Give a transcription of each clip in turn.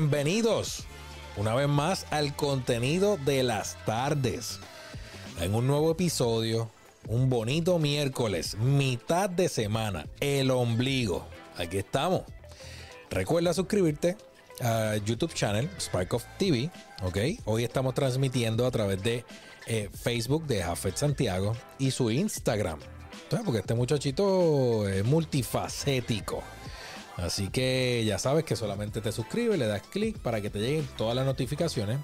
Bienvenidos una vez más al contenido de las tardes. En un nuevo episodio, un bonito miércoles, mitad de semana, el ombligo. Aquí estamos. Recuerda suscribirte a YouTube channel Spark of TV, ¿ok? Hoy estamos transmitiendo a través de eh, Facebook de Jafet Santiago y su Instagram. Porque este muchachito es multifacético. Así que ya sabes que solamente te suscribes, le das clic para que te lleguen todas las notificaciones.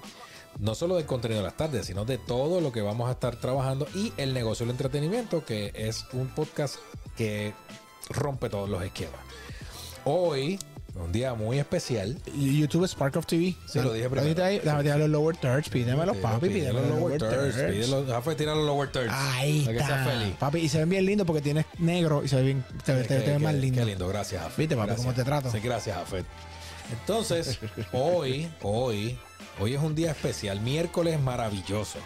No solo del contenido de las tardes, sino de todo lo que vamos a estar trabajando y el negocio del entretenimiento, que es un podcast que rompe todos los esquemas. Hoy un día muy especial. YouTube Spark of TV. Sí, lo dije primero. Ahí, déjame tirar los lower thirds. Pídemelos, papi. Pídeme los lower thirds. Pídelo, tira los lower thirds. Ahí para que está. seas feliz. Papi, y se ven bien lindos porque tienes negro y se ve bien, te, te- más lindo. Qué lindo, gracias, Jafet. Viste, papi, Gracias. cómo te trato. Sí, gracias, Jafet. Entonces, hoy, hoy, hoy es un día especial, miércoles maravilloso.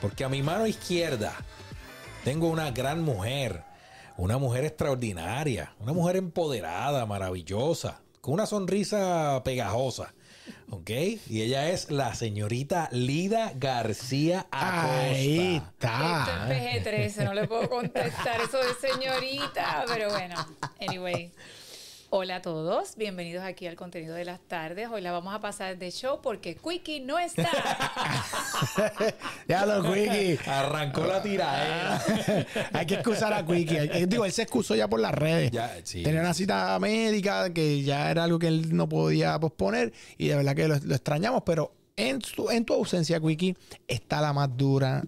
Porque a mi mano izquierda tengo una gran mujer, una mujer extraordinaria, una mujer empoderada, maravillosa, con una sonrisa pegajosa. ¿Ok? Y ella es la señorita Lida García Acosta. Ahí Esto está. es PG-13, no le puedo contestar eso de señorita, pero bueno, anyway. Hola a todos, bienvenidos aquí al contenido de las tardes. Hoy la vamos a pasar de show porque Quickie no está. ya lo Quickie. Arrancó la tiraera. Hay que excusar a Quickie. Digo, él se excusó ya por las redes. Ya, sí. Tenía una cita médica que ya era algo que él no podía posponer y de verdad que lo, lo extrañamos, pero en, su- en tu ausencia, Quickie, está la más dura,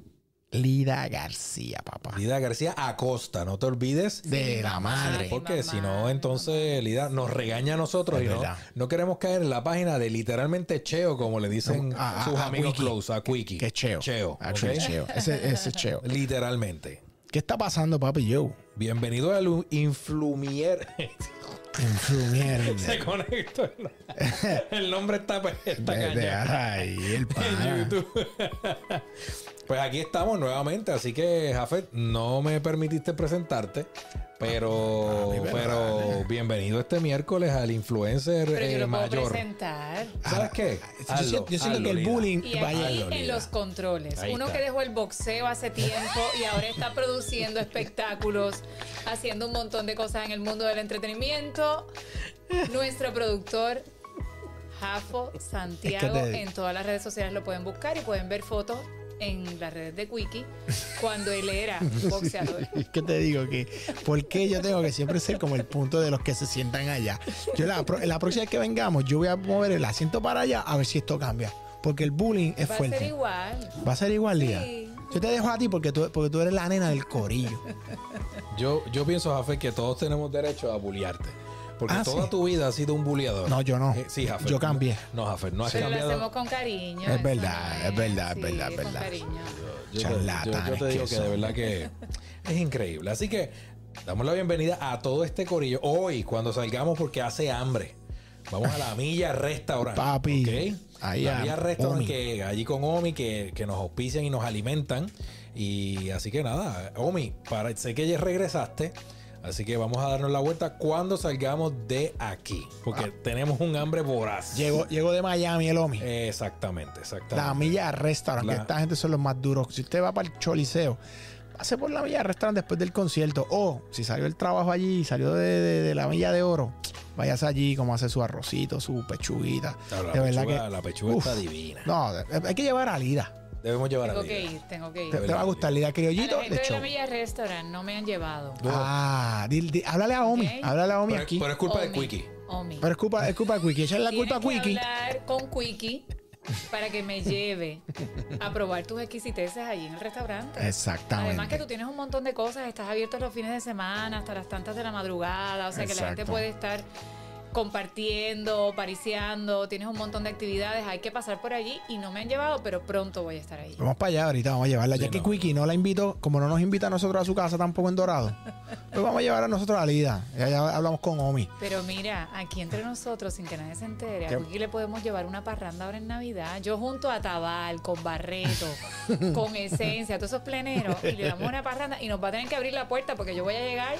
Lida García, papá. Lida García Acosta, no te olvides. De la madre. Porque si no, entonces Lida nos regaña a nosotros Es y no, no queremos caer en la página de literalmente Cheo, como le dicen A- a- sus a amigos Quickie. close, a Quickie. Que es Cheo. Cheo. Actually, ¿ok? Cheo. Ese, ese es Cheo. Literalmente. ¿Qué está pasando, papi? Yo. Bienvenido al Influmier. Influmier. Se conectó. El, el nombre está, está De- ay, el en pana. YouTube. pues aquí estamos nuevamente, así que Jafet, no me permitiste presentarte, pero, Papi, pero bienvenido este miércoles al influencer Pero yo eh, lo puedo mayor. presentar. ¿Sabes qué? Yo siento, yo siento hazlo, que el bullying Y vaya. aquí en los controles, Ahí uno está. que dejó el boxeo hace tiempo y ahora está produciendo espectáculos, haciendo un montón de cosas en el mundo del entretenimiento. Nuestro productor Jafo Santiago, Es que te- en todas las redes sociales lo pueden buscar y pueden ver fotos en las redes de Quickie cuando él era boxeador. Es que te digo que, ¿por qué yo tengo que siempre ser como el punto de los que se sientan allá? Yo la, la próxima vez que vengamos, yo voy a mover el asiento para allá a ver si esto cambia. Porque el bullying es Va a fuerte. ser igual. Va a ser igual, Lía. Sí. Yo te dejo a ti porque tú, porque tú eres la nena del corillo. Yo, yo pienso, Jafet, que todos tenemos derecho a bulliarte. Porque Ah, toda sí. tu vida has sido un bulliador. No, yo no. Eh, sí, Jafet. Yo cambié. No, Jafet, no has lo cambiado. hacemos con cariño. Es verdad, es verdad, es sí, verdad, es con verdad. cariño. Yo te, yo- Charlatanes yo te digo que que de verdad que es increíble. Así que damos la bienvenida a todo este corillo. Hoy, cuando salgamos, porque hace hambre, vamos a la Milla Restaurant. Papi, ¿ok? ahí la Milla Restaurant, Omi. que allí con Omi, que, que nos auspician y nos alimentan. Y así que nada, Omi, para, sé que ya regresaste. Así que vamos a darnos la vuelta cuando salgamos de aquí. Porque Ah. tenemos un hambre voraz. Llegó, llegó de Miami el Omi. Exactamente, exactamente. La Milla Restaurant, La- que esta gente son los más duros. Si usted va para el Choliseo, pase por la Milla Restaurant después del concierto. O si salió el trabajo allí, salió de, de- de la Milla de Oro, váyase allí como hace su arrocito, su pechuguita. Claro, la de verdad pechuga- que. la pechuga uf, está divina. No, hay que llevar a Lida. Debemos llevar Tengo a que ir, tengo que ir. Te, te va a gustar Lida A criollito la gente de de la Milla Restaurant no me han llevado. Ah, di- di- háblale a Omi, Ok. háblale a Omi Pero, aquí. pero es culpa de Quickie. Omi. Pero es culpa, es culpa de Quickie. Echarle la culpa a Tienes que Quickie. hablar con Quickie para que me lleve a probar tus exquisiteces allí en el restaurante. Exactamente. Además que tú tienes un montón de cosas, estás abierto los fines de semana hasta las tantas de la madrugada, o sea que la gente puede estar compartiendo, pariciando, tienes un montón de actividades, hay que pasar por allí y no me han llevado, pero pronto voy a estar ahí. Vamos para allá ahorita, vamos a llevarla. Sí, ya que no. Quickie no la invitó, como no nos invita a nosotros a su casa tampoco en Dorado, pues vamos a llevar a nosotros a Lida. Ya, ya hablamos con Omi. Pero mira, aquí entre nosotros, sin que nadie se entere, a. Quickie le podemos llevar una parranda ahora en Navidad. Yo junto a Tabal, con Barreto, con Esencia, todos esos pleneros, y le damos una parranda y nos va a tener que abrir la puerta porque yo voy a llegar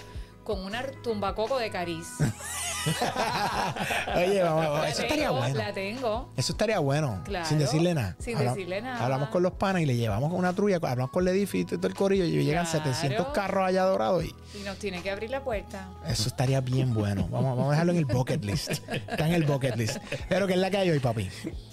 con una tumbacoco de cariz. Oye, vamos, eso estaría tengo, bueno. La tengo. Eso estaría bueno. Claro, Sin decirle nada. sin Habla- decirle nada. Hablamos con los panas y le llevamos una trulla, hablamos con el edificio y todo el corillo y llegan Claro. 700 carros allá dorados y Y nos tiene que abrir la puerta. eso estaría bien bueno. Vamos, vamos a dejarlo en el bucket list. Está en el bucket list. Pero que es la que hay hoy, papi.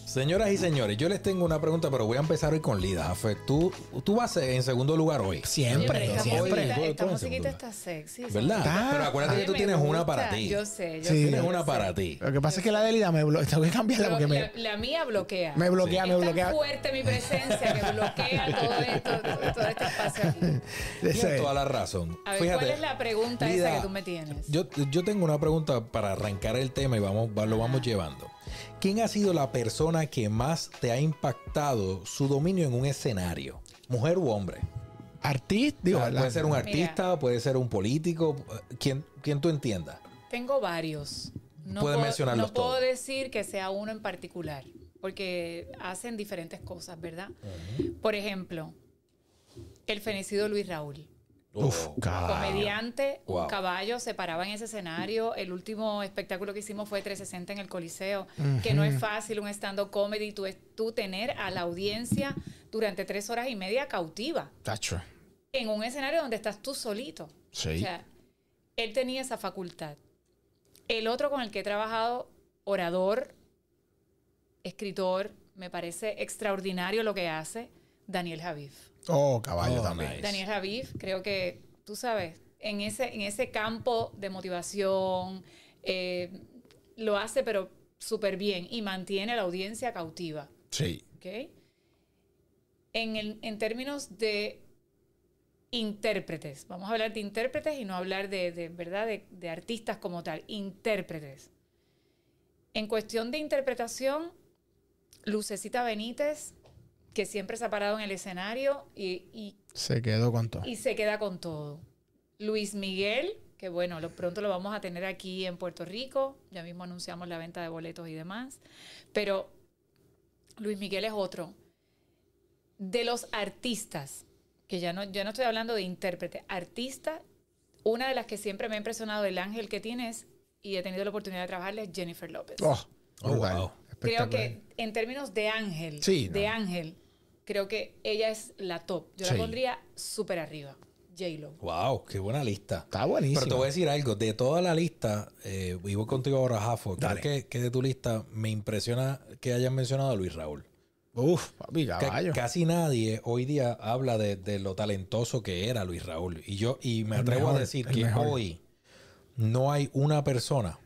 Señoras y señores, yo les tengo una pregunta, pero voy a empezar hoy con Lida. Jafe, tú, tú vas en segundo lugar hoy. Siempre, esta siempre. Esta en musiquita está sexy. ¿Verdad? Está- Pero acuérdate A que tú tienes una para ti. Yo sé, yo Sí. sé. Tienes una sé. para ti. Lo que pasa es que la de Lida me blo- tengo que cambiarla porque me, la, la mía bloquea. me bloquea, es me bloquea. tan fuerte mi presencia que bloquea todo esto, todo este espacio aquí. Tienes toda la razón. A ver, Fíjate, ¿cuál es la pregunta Lida, esa que tú me tienes? Yo, yo tengo una pregunta para arrancar el tema y vamos, va- lo vamos llevando. ¿Quién ha sido la persona que más te ha impactado su dominio en un escenario? ¿Mujer u hombre? Artista, digo, Ah, puede ser un artista, puede ser un político, quien, quien tú entiendas. Tengo varios. No Puedes puedo, mencionarlos No puedo todos. decir que sea uno en particular, porque hacen diferentes cosas, ¿verdad? Por ejemplo, el fenecido Luis Raúl. Uf, caballo. Comediante, Wow. un caballo, se paraba en ese escenario. El último espectáculo que hicimos fue 360 en el Coliseo, que no es fácil un stand-up comedy, tú, tú tener a la audiencia durante tres horas y media cautiva Tacho. En un escenario donde estás tú solito. Sí. O sea, él tenía esa facultad. El otro con el que he trabajado, orador, escritor, me parece extraordinario lo que hace, Daniel Javif. Oh, caballo Oh, también. nice. Daniel Javif, creo que, tú sabes, en ese, en ese campo de motivación, eh, lo hace pero súper bien y mantiene a la audiencia cautiva. Sí. ¿ok? En, el- en términos de intérpretes, vamos a hablar de intérpretes y no hablar de, de, ¿verdad? De, de artistas como tal, intérpretes. En cuestión de interpretación, Lucecita Benítez, que siempre se ha parado en el escenario y, y Se quedó con todo. y se queda con todo. Luis Miguel, que bueno, lo, pronto lo vamos a tener aquí en Puerto Rico, ya mismo anunciamos la venta de boletos y demás, pero Luis Miguel es otro. De los artistas, que ya no, ya no estoy hablando de intérprete, artista, una de las que siempre me ha impresionado el ángel que tienes y he tenido la oportunidad de trabajarle es Jennifer López. Oh, Oh, wow. Creo que en términos de ángel, Sí, de no. ángel, creo que ella es la top. Yo Sí. la pondría súper arriba. J-Lo. Wow, qué buena lista. Está buenísimo. Pero te voy a decir algo, de toda la lista, eh, y voy contigo ahora, Jafo, creo que de tu lista me impresiona que hayan mencionado a Luis Raúl. Uf, papi, caballo. casi nadie hoy día habla de, de lo talentoso que era Luis Raúl. Y yo, y me El atrevo mejor, a decir que mejor. hoy no hay una persona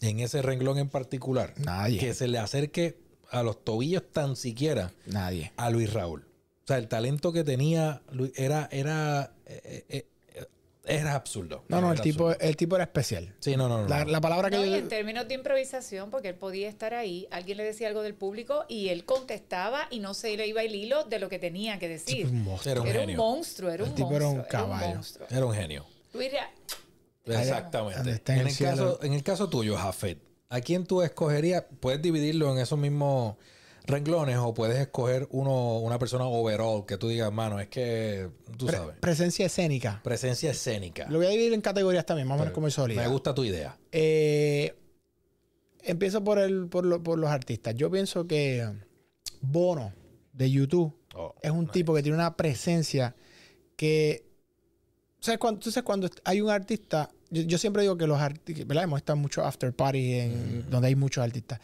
en ese renglón en particular Nadie. que se le acerque a los tobillos tan siquiera Nadie. a Luis Raúl. O sea, el talento que tenía era, era, eh, eh, era absurdo. No, no, el Era tipo, el tipo era especial. Sí, no, no, no. La, palabra que No, y en términos de improvisación, porque él podía estar ahí, alguien le decía algo del público y él contestaba y no se le iba el hilo de lo que tenía que decir. Tipo un monstruo. Era un Era un monstruo, era El un tipo era monstruo. un caballo. Era un genio. Luis Ra- Exactamente. en el el, caso, en el caso tuyo, Jafet, ¿a quién tú escogerías? Puedes dividirlo en esos mismos renglones o puedes escoger uno, una persona overall que tú digas, mano, es que tú Pre- sabes. presencia escénica. Presencia escénica. Lo voy a dividir en categorías también, más o menos como sólido. Me gusta tu idea. Eh, empiezo por, el, por, lo- por los artistas. Yo pienso que Bono de YouTube Oh, es un nice. tipo que tiene una presencia que. ¿Sabes cuando, tú sabes cuando hay un artista? Yo, yo siempre digo que los artistas. ¿Verdad? Hemos estado en muchos after party en, donde hay muchos artistas.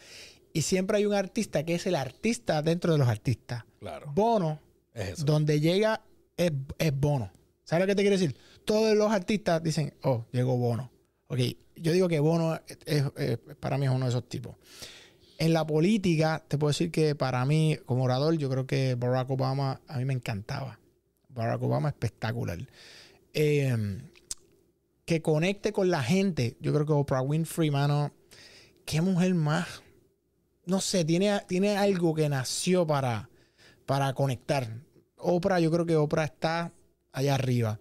Y siempre hay un artista que es el artista dentro de los artistas. Claro. Bono, Es eso. donde llega, es, es Bono. ¿Sabes lo que te quiero decir? Todos los artistas dicen, oh, llegó Bono. Ok, yo digo que Bono es- para mí es uno de esos tipos. En la política, te puedo decir que para mí, como orador, yo creo que Barack Obama a mí me encantaba. Barack Obama espectacular. Eh, que conecte con la gente. Yo creo que Oprah Winfrey, mano, qué mujer más. No sé, tiene, tiene algo que nació para, para conectar. Oprah, yo creo que Oprah está allá arriba.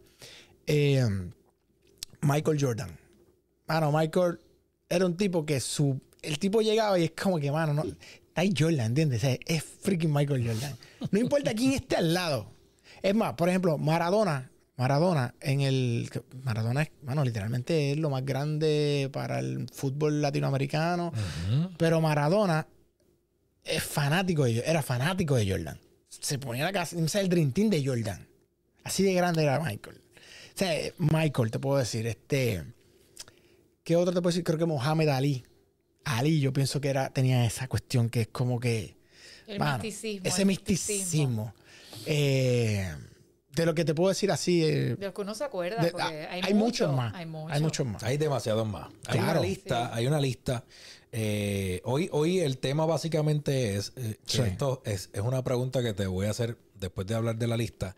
Eh, Michael Jordan. Mano, Michael era un tipo que su. El tipo llegaba y es como que, mano, no. Está ahí Jordan, ¿entiendes? Es freaking Michael Jordan. No importa quién esté al lado. Es más, por ejemplo, Maradona. Maradona, en el. Maradona es, bueno, literalmente es lo más grande para el fútbol latinoamericano. Pero Maradona es fanático de, era fanático de Jordan. Se ponía la casa, o sea, el Dream Team de Jordan. Así de grande era Michael. O sea, Michael, te puedo decir, este. ¿Qué otro te puedo decir? Creo que Mohamed Ali. Ali, yo pienso que era, tenía esa cuestión que es como que. El mano, misticismo. Ese el misticismo. Eh, de lo que te puedo decir así. eh, De los que uno se acuerda. de- porque ah, hay, hay, muchos mucho, más. Hay muchos. Hay muchos más. Hay demasiados más. Hay Claro. una lista, Sí. hay una lista. Eh, hoy, hoy el tema básicamente es, eh, Sí. esto es, es una pregunta que te voy a hacer después de hablar de la lista,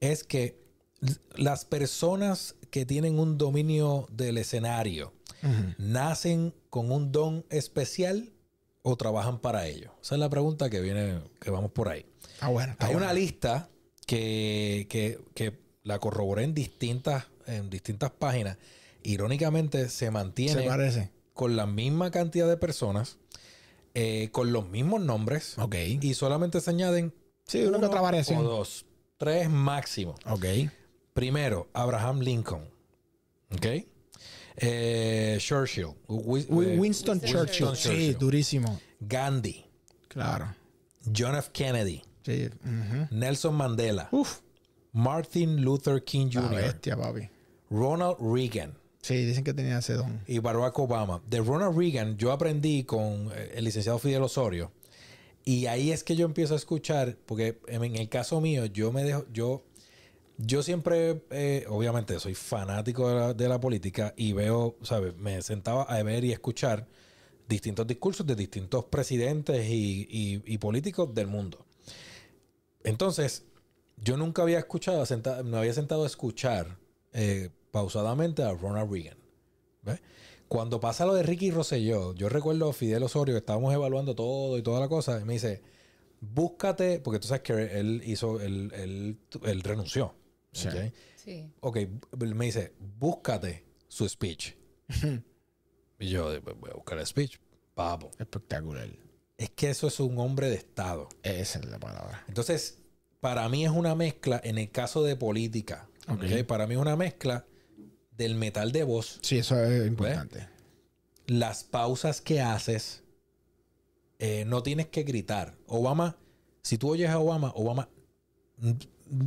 es que las personas que tienen un dominio del escenario. ¿nacen con un don especial o trabajan para ello? Esa es la pregunta que viene, que vamos por ahí. Ah, bueno. Hay bueno. una lista que, que- que la corroboré en distintas, en distintas páginas. Irónicamente, se mantiene Se parece. con la misma cantidad de personas, eh, con los mismos nombres, Ok. y solamente se añaden Sí, que uno otra variación. o dos, tres máximo. Ok. Primero, Abraham Lincoln. ¿Ok? Eh, Churchill. Eh, Winston, Winston Churchill. Churchill. Sí, durísimo. Gandhi. Claro. John F. Kennedy. Sí. Nelson Mandela. Uf. Martin Luther King La Jr. bestia, papi. Ronald Reagan. Sí, dicen que tenía ese don. y Barack Obama. De Ronald Reagan yo aprendí con eh, el licenciado Fidel Osorio. Y ahí es que yo empiezo a escuchar, porque en en el caso mío, yo me dejo, yo, yo siempre, eh, obviamente, soy fanático de la, de la política y veo, ¿sabes? Me sentaba a ver y escuchar distintos discursos de distintos presidentes y, y- y políticos del mundo. Entonces, yo nunca había escuchado, senta- me había sentado a escuchar eh, pausadamente a Ronald Reagan. ¿Ves? Cuando pasa lo de Ricky Rosselló, yo recuerdo a Fidel Osorio que estábamos evaluando todo y toda la cosa, y me dice, búscate, porque tú sabes que él hizo, él, él, él renunció. Sí. ¿ok? Sí. Ok, me dice, búscate su speech. y yo, voy a buscar el speech. Papo. Espectacular. Es que eso es un hombre de Estado. Esa es la palabra. Entonces, para mí es una mezcla, en el caso de política, Ok. ¿ok? para mí es una mezcla del metal de voz, Sí, eso es importante. las pausas que haces, eh, no tienes que gritar. Obama, si tú oyes a Obama, Obama,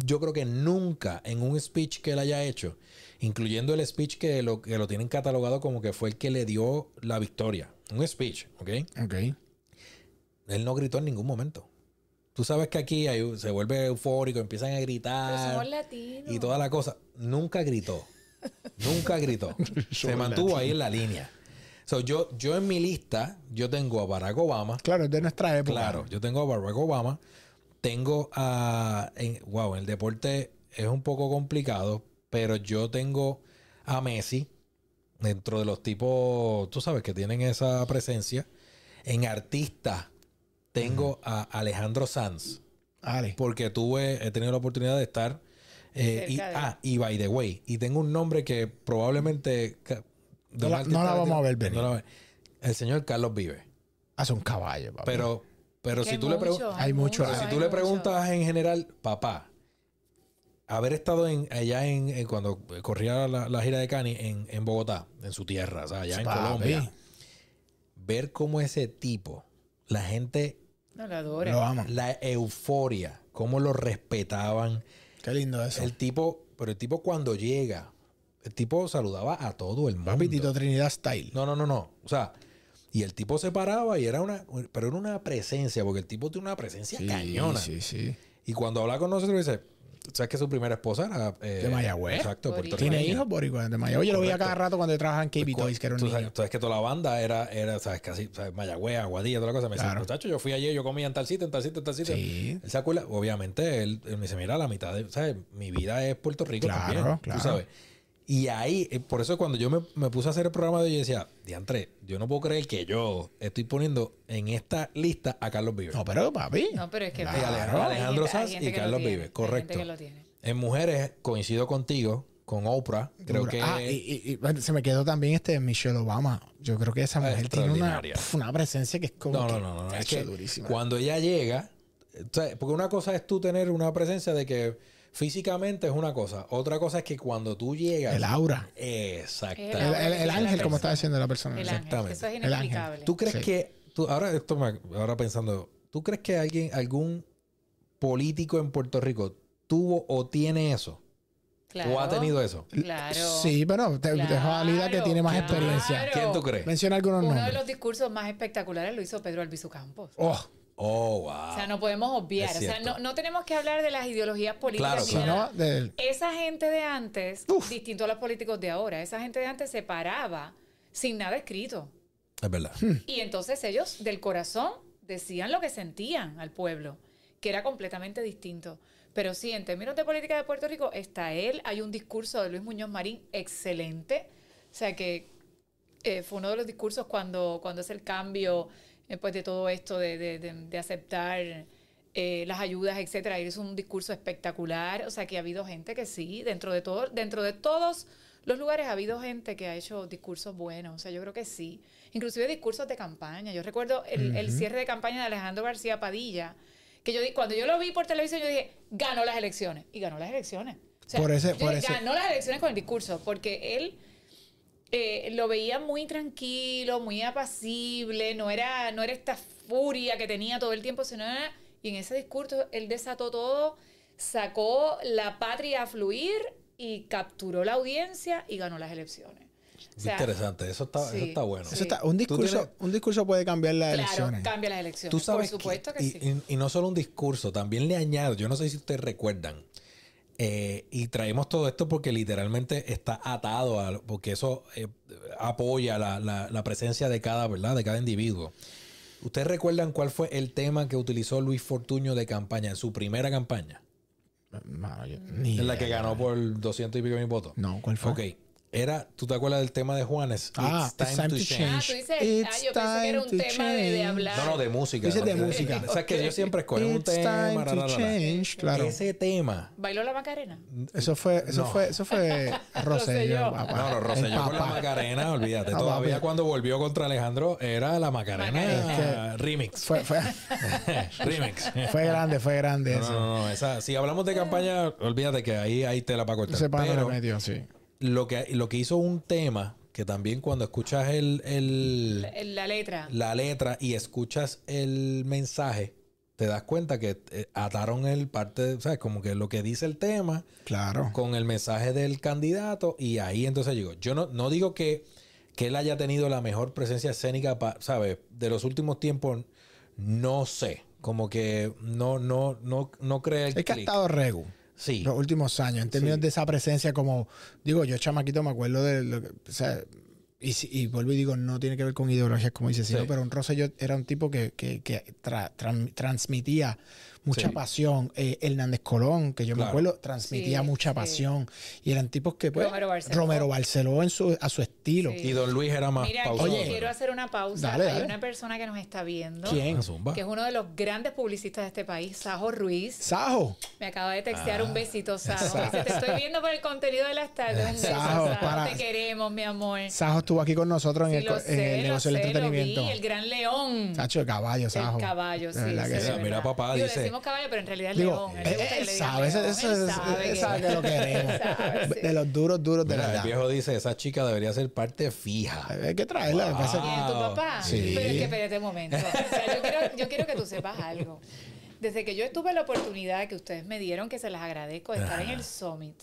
yo creo que nunca en un speech que él haya hecho, incluyendo el speech que lo, que lo tienen catalogado como que fue el que le dio la victoria, un speech, ¿ok? Ok. Él no gritó en ningún momento. Tú sabes que aquí hay- se vuelve eufórico, empiezan a Pero gritar somos latinos. y toda la cosa. Nunca gritó. Nunca gritó. se mantuvo ahí en la línea. So, yo, yo en mi lista, yo tengo a Barack Obama. Claro, es de nuestra época. Claro, yo tengo a Barack Obama. Tengo a. En, wow, en el deporte es un poco complicado, pero yo tengo a Messi dentro de los tipos, tú sabes, que tienen esa presencia. En artista, tengo a Alejandro Sanz, Ale. porque tuve, he tenido la oportunidad de estar. eh, y, de ah, y by the way, y tengo un nombre que probablemente. No la- artista no la vamos a ver venir. no la- el señor Carlos Vive. Hace un caballo, papi. Pero, pero si tú le mucho, preguntas. Hay mucho, Pero hay si tú hay le mucho. preguntas en general, papá, haber estado en, allá en, en cuando corría la, la gira de Cani en, en Bogotá, en su tierra, o sea, allá en. Colombia, ver cómo ese tipo, la gente, No lo adora. Lo aman. la euforia, cómo lo respetaban. Qué lindo eso. El tipo, pero el tipo cuando llega, el tipo saludaba a todo el mundo. Papi, Tito Trinidad Style. No, no, no, no. O sea, y el tipo se paraba y era una, pero era una presencia, porque el tipo tiene una presencia sí, cañona. sí, sí. Y cuando habla con nosotros dice, ¿sabes que su primera esposa era eh, De Mayagüez. Exacto, Boricua. puertorriqueña. Tiene hijos boricua de Mayagüez. Yo lo veía cada rato cuando trabajaba en KB Pues, Toys, que era un niño. sabes, sabes que toda la banda era, era ¿sabes? Casi, ¿sabes? Mayagüez, Aguadilla, toda la cosa. Me Claro. muchacho, yo fui ayer, yo comía en tal sitio, en tal sitio, en tal sitio. Sí. Él se acuerda, obviamente, él, él me dice, mira, la mitad de, ¿sabes? Mi vida es Puerto Rico Claro, también. claro. Tú sabes. Y ahí, eh, por eso cuando yo me, me puse a hacer el programa de hoy, yo decía, diantre, yo no puedo creer que yo estoy poniendo en esta lista a Carlos Vives. No, pero papi. No, pero es que Claro. Alejandro- Alejandro Sanz y Carlos Vives, correcto. gente que lo tiene. En mujeres, coincido contigo, con Oprah. Creo que... Ah, y, y- se me quedó también este Michelle Obama. Yo creo que esa mujer tiene una, Extraordinaria. pf, una presencia que es como. No, no, que- no, no. no. Es que durísima. cuando ella llega, porque una cosa es tú tener una presencia de que físicamente es una cosa. Otra cosa es que cuando tú llegas. El aura. Exactamente. El, el- el ángel, como está diciendo la persona. El Sí. ángel. Exactamente. Eso es El ángel. inexplicable. ¿Tú crees Sí. que. Tú, ahora, esto me- ahora pensando. ¿Tú crees que alguien, algún político en Puerto Rico tuvo o tiene eso? Claro. ¿O ha tenido eso? Claro. Sí, pero te Claro, dejo a Lida que tiene más claro. experiencia. ¿Quién tú crees? Menciona algunos Uno de nombres. los discursos más espectaculares lo hizo Pedro Albizu Campos. Oh, Oh, wow. O sea, no podemos obviar. O sea, no, no tenemos que hablar de las ideologías políticas. Claro, claro. nada. no, del- Esa gente de antes, Uf. distinto a los políticos de ahora, esa gente de antes se paraba sin nada escrito. Es verdad. Y entonces ellos del corazón decían lo que sentían al pueblo, que era completamente distinto. Pero sí, en términos de política de Puerto Rico, está él. Hay un discurso de Luis Muñoz Marín excelente. O sea que eh, fue uno de los discursos cuando, cuando es el cambio después de todo esto de, de- de- de aceptar eh, las ayudas, etcétera. Hizo un discurso espectacular. O sea que ha habido gente que sí, dentro de todo, dentro de todos los lugares ha habido gente que ha hecho discursos buenos. O sea, yo creo que sí. Inclusive discursos de campaña. Yo recuerdo el, el cierre de campaña de Alejandro García Padilla, que yo di- cuando yo lo vi por televisión, yo dije, ganó las elecciones. Y ganó las elecciones. O sea, Por ese- por dije, ese- Ganó las elecciones con el discurso, porque él eh, lo veía muy tranquilo, muy apacible, no era, no era esta furia que tenía todo el tiempo, sino era, y en ese discurso él desató todo, sacó la patria a fluir y capturó la audiencia y ganó las elecciones. O sea, Interesante. Eso está, eso está bueno. Sí. eso está- un, discurso, tienes- un discurso puede cambiar las claro, elecciones. cambia las elecciones. Tú sabes Por supuesto que, y, sí. y- y no solo un discurso, también le añado, yo no sé si ustedes recuerdan, eh, y traemos todo esto porque literalmente está atado a, porque eso eh, apoya la, la- la presencia de cada, ¿verdad? De cada individuo. ¿Ustedes recuerdan cuál fue el tema que utilizó Luis Fortuño de campaña en su primera campaña? Mano, yo- ni En la que ganó por 200 y pico mil votos. No, ¿cuál fue? Ok. Era, ¿tú te acuerdas del tema de Juanes? Ah, It's time, to change. Ah, tú dices, ah, yo pensé que era un It's time tema de, hablar. No, no, de música. Dices de música. O sea, que yo siempre escojo un It's tema. time ra, to change, claro. Ese tema ¿Bailó la Macarena? Eso fue, eso No. fue, eso fue Rosselló. No, no, El Rosselló con la. Macarena, olvídate. Ah, Todavía cuando volvió contra Alejandro era la Macarena Macarena. remix. Fue, fue, remix. fue grande, fue grande No, eso. no, no, esa- si hablamos de campaña, olvídate que ahí hay tela para cortar. Pero metió, sí. Lo que, lo que hizo un tema, que también cuando escuchas el, el- La, letra. la letra y escuchas el mensaje, te das cuenta que eh, ataron el parte, de- ¿sabes? Como que lo que dice el tema Claro. con el mensaje del candidato y ahí entonces digo, yo no, no digo que, que él haya tenido la mejor presencia escénica, pa- ¿sabes? De los últimos tiempos, no sé, como que no, no, no, no cree el Es que ha estado regu Sí, los últimos años, en términos Sí. de esa presencia, como digo, yo chamaquito me acuerdo de lo que, o sea, y, y vuelvo y digo, no tiene que ver con ideologías, como dice, sino, Sí. pero un Rosselló era un tipo que, que, que tra- tran- transmitía mucha Sí. pasión. Eh, Hernández Colón, que yo me acuerdo, transmitía Sí, mucha sí. pasión. Y eran tipos que, pues, Romero Barceló. Romero Barceló en su, a su estilo. Sí. y Don Luis era más Mira, pausado. aquí quiero hacer una pausa. Dale, Hay una persona que nos está viendo. ¿Quién? Ah, zumba. Que es uno de los grandes publicistas de este país, Sajo Ruiz. Sajo. Me acaba de textear Ah. un besito, Sajo. Dice, te estoy viendo por el contenido de las tardes. Sajo, Sajo. para- Te queremos, mi amor. Sajo estuvo aquí con nosotros en, el, en el negocio del entretenimiento. vi, el gran león. Sacho, el caballo, Sajo. El caballo, sí. Mira, papá, Digo, dice- decimos caballo, pero en realidad es Digo, león. él, gusta que él sabe, él que- lo queremos. Sabe, sí. De los duros, duros de Mira, el viejo dice, esa chica debería ser parte fija. Hay que traerla. ¿Quién, tu papá? Sí. Pero es que espérate un momento. O sea, yo, quiero, yo quiero que tú sepas algo. Desde que yo tuve la oportunidad que ustedes me dieron, que se las agradezco, de estar en el Summit.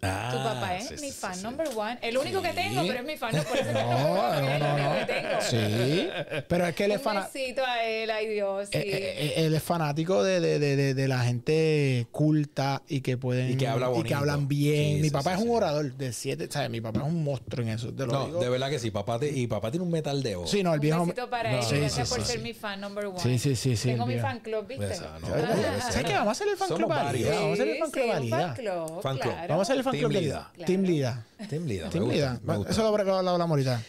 Ah, Tu papá es sí, mi sí, fan sí, number one. El único que tengo, pero es mi fan. No, por eso No, no, único no. que tengo. Sí. Pero es que él es Un fanático. a él, ay Dios. Sí. Eh, eh, él es fanático de, de, de, de, de la gente culta y que pueden Y que habla y que hablan bien. Sí, mi sí, papá sí, es un orador de siete, ¿sabes? Mi papá es un monstruo en eso. Te lo No, digo. de verdad que sí, papá te- y papá tiene un metal de oro. Sí, no, el un viejo. besito para No, él. sí, Gracias sí, por sí, ser sí. mi fan number one. Sí, sí, sí, sí, Tengo mi fan club, ¿viste? No, Ah. ¿Sabes qué? Vamos a hacer el fan club. Vamos a hacer el fan Sí, club un club, club. Vamos a hacer el fan Team Lida. Team Lida. Team Lida, me Team gusta, Lida. me gusta. Eso lo lo hablamos ahorita.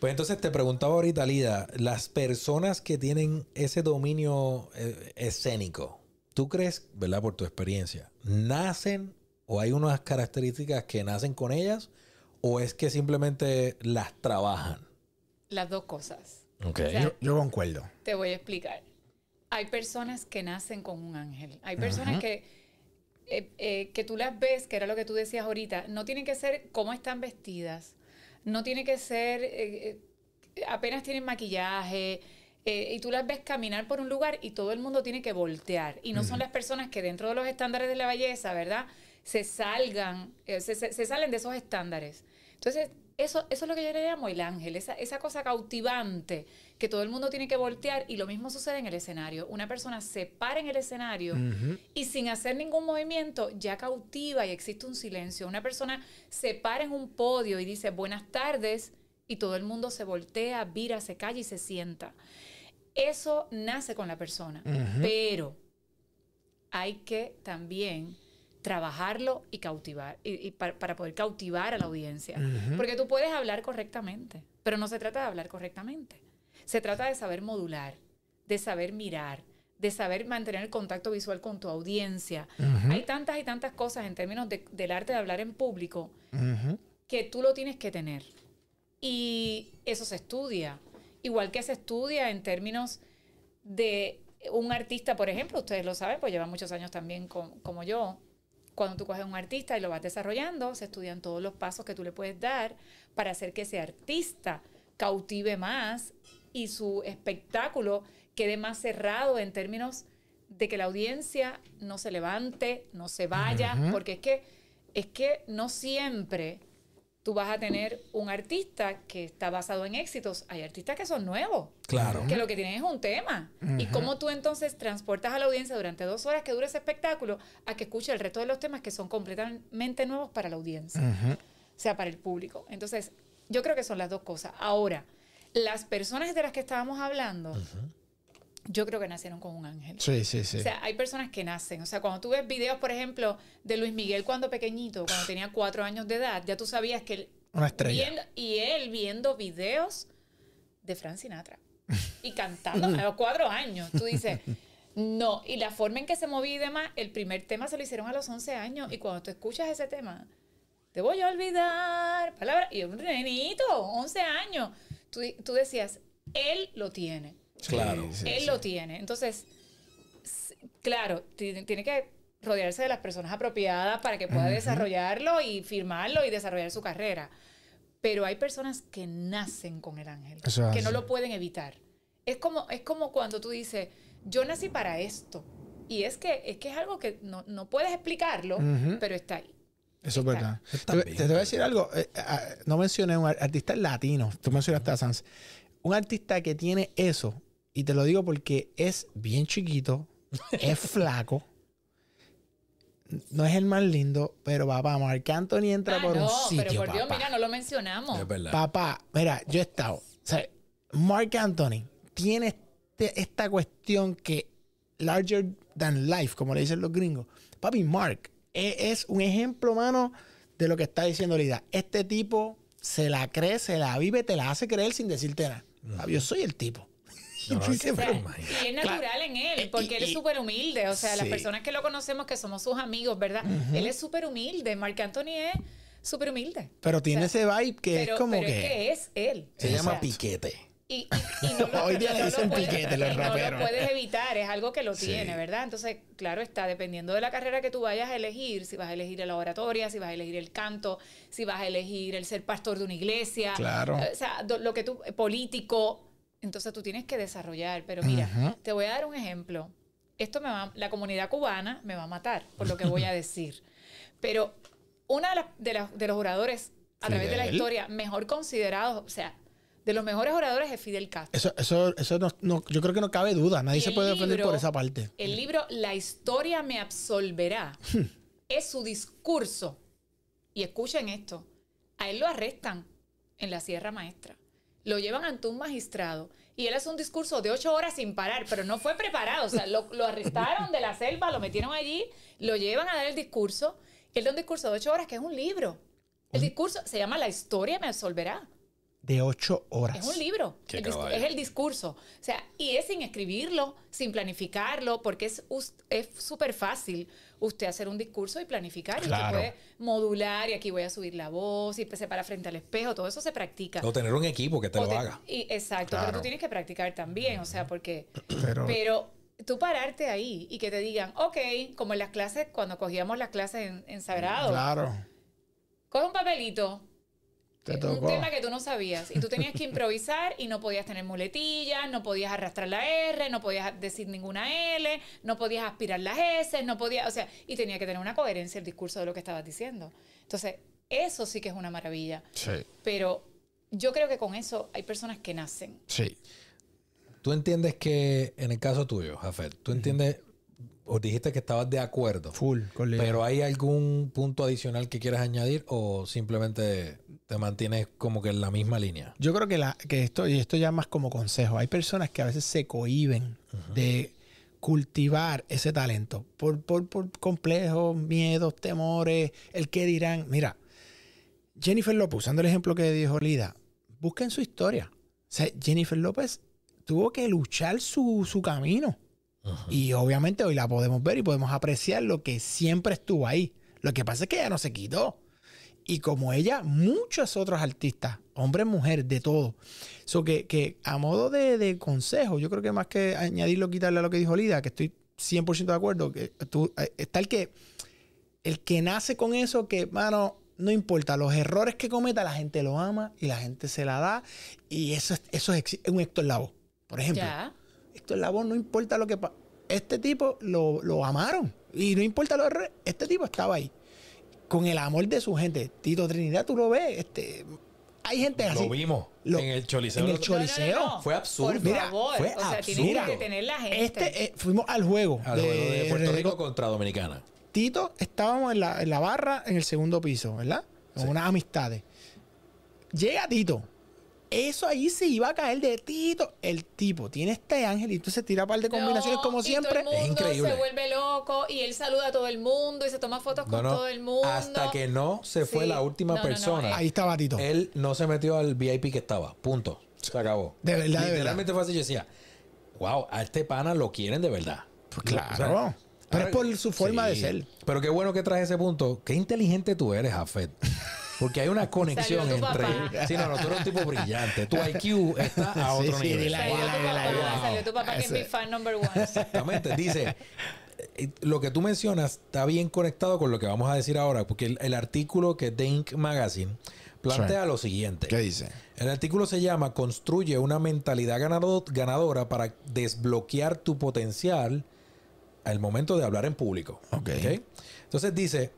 Pues entonces te preguntaba ahorita, Lida, las personas que tienen ese dominio eh, escénico, ¿tú crees, verdad, por tu experiencia, nacen o hay unas características que nacen con ellas o es que simplemente las trabajan? Las dos cosas. Ok. O sea, Yo, yo concuerdo. Te voy a explicar. Hay personas que nacen con un ángel. Hay personas que eh, eh, que tú las ves, que era lo que tú decías ahorita, no tiene que ser cómo están vestidas, no tiene que ser, eh, apenas tienen maquillaje, eh, y tú las ves caminar por un lugar y todo el mundo tiene que voltear. Y no son las personas que dentro de los estándares de la belleza, ¿verdad? Se salgan, eh, se, se- se salen de esos estándares. Entonces, eso, eso es lo que yo le llamo el ángel, esa, esa cosa cautivante que todo el mundo tiene que voltear y lo mismo sucede en el escenario. Una persona se para en el escenario y sin hacer ningún movimiento ya cautiva y existe un silencio. Una persona se para en un podio y dice buenas tardes y todo el mundo se voltea, vira, se calla y se sienta. Eso nace con la persona, pero hay que también trabajarlo y cautivar, y, y pa- para poder cautivar a la audiencia. Porque tú puedes hablar correctamente, pero no se trata de hablar correctamente. Se trata de saber modular, de saber mirar, de saber mantener el contacto visual con tu audiencia. Hay tantas y tantas cosas en términos de- del arte de hablar en público que tú lo tienes que tener. Y eso se estudia. Igual que se estudia en términos de un artista, por ejemplo, ustedes lo saben, pues llevan muchos años también con- como yo. Cuando tú coges un artista y lo vas desarrollando, se estudian todos los pasos que tú le puedes dar para hacer que ese artista cautive más y su espectáculo quede más cerrado en términos de que la audiencia no se levante, no se vaya, porque es que, es que no siempre tú vas a tener un artista que está basado en éxitos. Hay artistas que son nuevos, Claro. que lo que tienen es un tema. Y cómo tú entonces transportas a la audiencia durante dos horas que dura ese espectáculo a que escuche el resto de los temas que son completamente nuevos para la audiencia, o sea, para el público. Entonces, yo creo que son las dos cosas. Ahora, las personas de las que estábamos hablando, yo creo que nacieron con un ángel. Sí, sí, sí. O sea, hay personas que nacen. O sea, cuando tú ves videos, por ejemplo, de Luis Miguel cuando pequeñito, cuando tenía cuatro años de edad, ya tú sabías que él... Una estrella. viendo- y él viendo videos de Frank Sinatra. Y cantando a los cuatro años. Tú dices, no. Y la forma en que se movía y demás, el primer tema se lo hicieron a los 11 años. Y cuando tú escuchas ese tema, te voy a olvidar, palabra, y un nenito, 11 años. Tú, tú decías, él lo tiene. Claro. Sí, Él sí. lo tiene. Entonces, claro, ti- tiene que rodearse de las personas apropiadas para que pueda desarrollarlo y firmarlo y desarrollar su carrera. Pero hay personas que nacen con el ángel, que no lo pueden evitar. Es como, es como cuando tú dices, yo nací para esto. Y es que es, que es algo que no, no puedes explicarlo, pero está ahí. Eso es verdad. Te, bien, te voy a decir algo. eh, no mencioné un ar- artista latino. Tú mencionaste a Sans. Un artista que tiene eso, y te lo digo porque es bien chiquito, es flaco, no es el más lindo, pero papá, Marc Anthony entra Ah, por no, un sitio, pero por Dios, papá. mira, no lo mencionamos. Es verdad. Papá, mira, yo he estado. O sea, Mark Anthony tiene este- esta cuestión que larger than life, como le dicen los gringos. Papi, Mark es, un ejemplo, mano, de lo que está diciendo Lida. Este tipo se la cree, se la vive, te la hace creer sin decirte nada. Yo soy el tipo. Y No, O sea, es natural en él, Eh, porque y- él es súper humilde. O sea, las personas que lo conocemos, que somos sus amigos, ¿verdad? Él es súper humilde. Marc Anthony es súper humilde. pero tiene O sea, ese vibe que pero, es como pero que. es que es él. Se O llama sea, piquete. Y, y- y no lo, Hoy día no le lo dicen puedes- piquete los y no raperos. lo puedes evitar, es algo que lo Sí. tiene, ¿verdad? Entonces, claro está, dependiendo de la carrera que tú vayas a elegir, si vas a elegir la oratoria, si vas a elegir el canto, si vas a elegir el ser pastor de una iglesia, Claro. eh, o sea, lo que tú, eh, político, entonces tú tienes que desarrollar. Pero mira, te voy a dar un ejemplo. Esto me va, la comunidad cubana me va a matar por lo que voy a decir. Pero una de, las- de, los oradores a través de la historia mejor considerados, o sea, de los mejores oradores es Fidel Castro. Eso, eso, eso no, no- yo creo que no cabe duda. Nadie se puede ofender libro- por esa parte. El libro La historia me absolverá es su discurso. Y escuchen esto. A él lo arrestan en la Sierra Maestra. Lo llevan ante un magistrado. Y él hace un discurso de ocho horas sin parar, pero no fue preparado. O sea, lo, lo arrestaron de la selva, lo metieron allí, lo llevan a dar el discurso. Él da un discurso de ocho horas que es un libro. El discurso se llama La historia me absolverá. De ocho horas. Es un libro. El es el discurso. O sea, y es sin escribirlo, sin planificarlo, porque es súper fácil usted hacer un discurso y planificar. Y usted puede modular y aquí voy a subir la voz y se para frente al espejo. Todo eso se practica. O tener un equipo que te O lo te- haga. y- exacto, pero tú tienes que practicar también, o sea, porque... Pero, Pero tú pararte ahí y que te digan, ok, como en las clases, cuando cogíamos las clases en, en Sagrado, Claro. coge un papelito, Te un tema que tú no sabías y tú tenías que improvisar y no podías tener muletillas, no podías arrastrar la R, no podías decir ninguna L, no podías aspirar las S, no podías, o sea, y tenía que tener una coherencia el discurso de lo que estabas diciendo. Entonces, eso sí que es una maravilla, Sí. pero yo creo que con eso hay personas que nacen. Sí. Tú entiendes que, en el caso tuyo, Jafet, tú entiendes, o dijiste que estabas de acuerdo, Full. Con pero ¿hay algún punto adicional que quieras añadir o simplemente te mantienes como que en la misma línea? Yo creo que, la, que esto, y esto ya más como consejo, hay personas que a veces se cohiben de cultivar ese talento por, por, por complejos, miedos, temores, el que dirán. Mira, Jennifer López, usando el ejemplo que dijo Lida, busquen su historia. O sea, Jennifer López tuvo que luchar su, su camino. Y obviamente hoy la podemos ver y podemos apreciar lo que siempre estuvo ahí. Lo que pasa es que ella no se quitó. Y como ella, muchos otros artistas, hombres, mujeres, de todo. So que, que a modo de, de consejo, yo creo que más que añadirlo quitarle a lo que dijo Lida, que estoy 100% de acuerdo, que tú, eh, está el que, el que nace con eso, que, mano, no importa, los errores que cometa, la gente lo ama y la gente se la da. Y eso es, eso es un Héctor Lavoe, por ejemplo. Ya. Héctor Lavoe no importa lo que pasa. Este tipo lo, lo amaron. Y no importa los errores, este tipo estaba ahí. Con el amor de su gente. Tito Trinidad, tú lo ves. Este, hay gente así. Lo vimos Lo- en el Choliseo. en el Lo- Cho- Choliseo. Fue absurdo. Por Mira, favor. fue o sea, absurdo. que detener la gente. Este, eh, fuimos al juego. al juego de Puerto Rico contra Dominicana. Tito, estábamos en la, en la barra en el segundo piso, ¿verdad? Con unas amistades. Llega Tito. Eso ahí se iba a caer de Tito. El tipo tiene este ángel y entonces tira un par de combinaciones No, como y siempre. Todo el mundo Es increíble. se vuelve loco y él saluda a todo el mundo y se toma fotos No, con no, todo el mundo. Hasta que no se fue Sí. la última No, no, no, persona. eh. Ahí estaba Tito. Él no se metió al VIP que estaba. Punto. Se acabó. De verdad, de verdad. Literalmente fue así. Yo decía, wow, a este pana lo quieren de verdad. Pues O sea, claro. Pero es por su forma de ser. Pero qué bueno que traes ese punto. Qué inteligente tú eres, Jafet. Porque hay una conexión Salió tu entre. papá. Sí, no, no, tú eres un tipo brillante. Tu IQ está a Sí, otro sí, nivel. dile ahí, Salió dile tu ahí, papá, ahí. salió tu papá que es mi fan number one. Exactamente. Dice, eh, lo que tú mencionas está bien conectado con lo que vamos a decir ahora, porque el, el artículo que The Inc. Magazine plantea Sí. lo siguiente. dice? El artículo se llama Construye una mentalidad ganado- ganadora para desbloquear tu potencial al momento de hablar en público. Ok. ¿Ok? Entonces dice,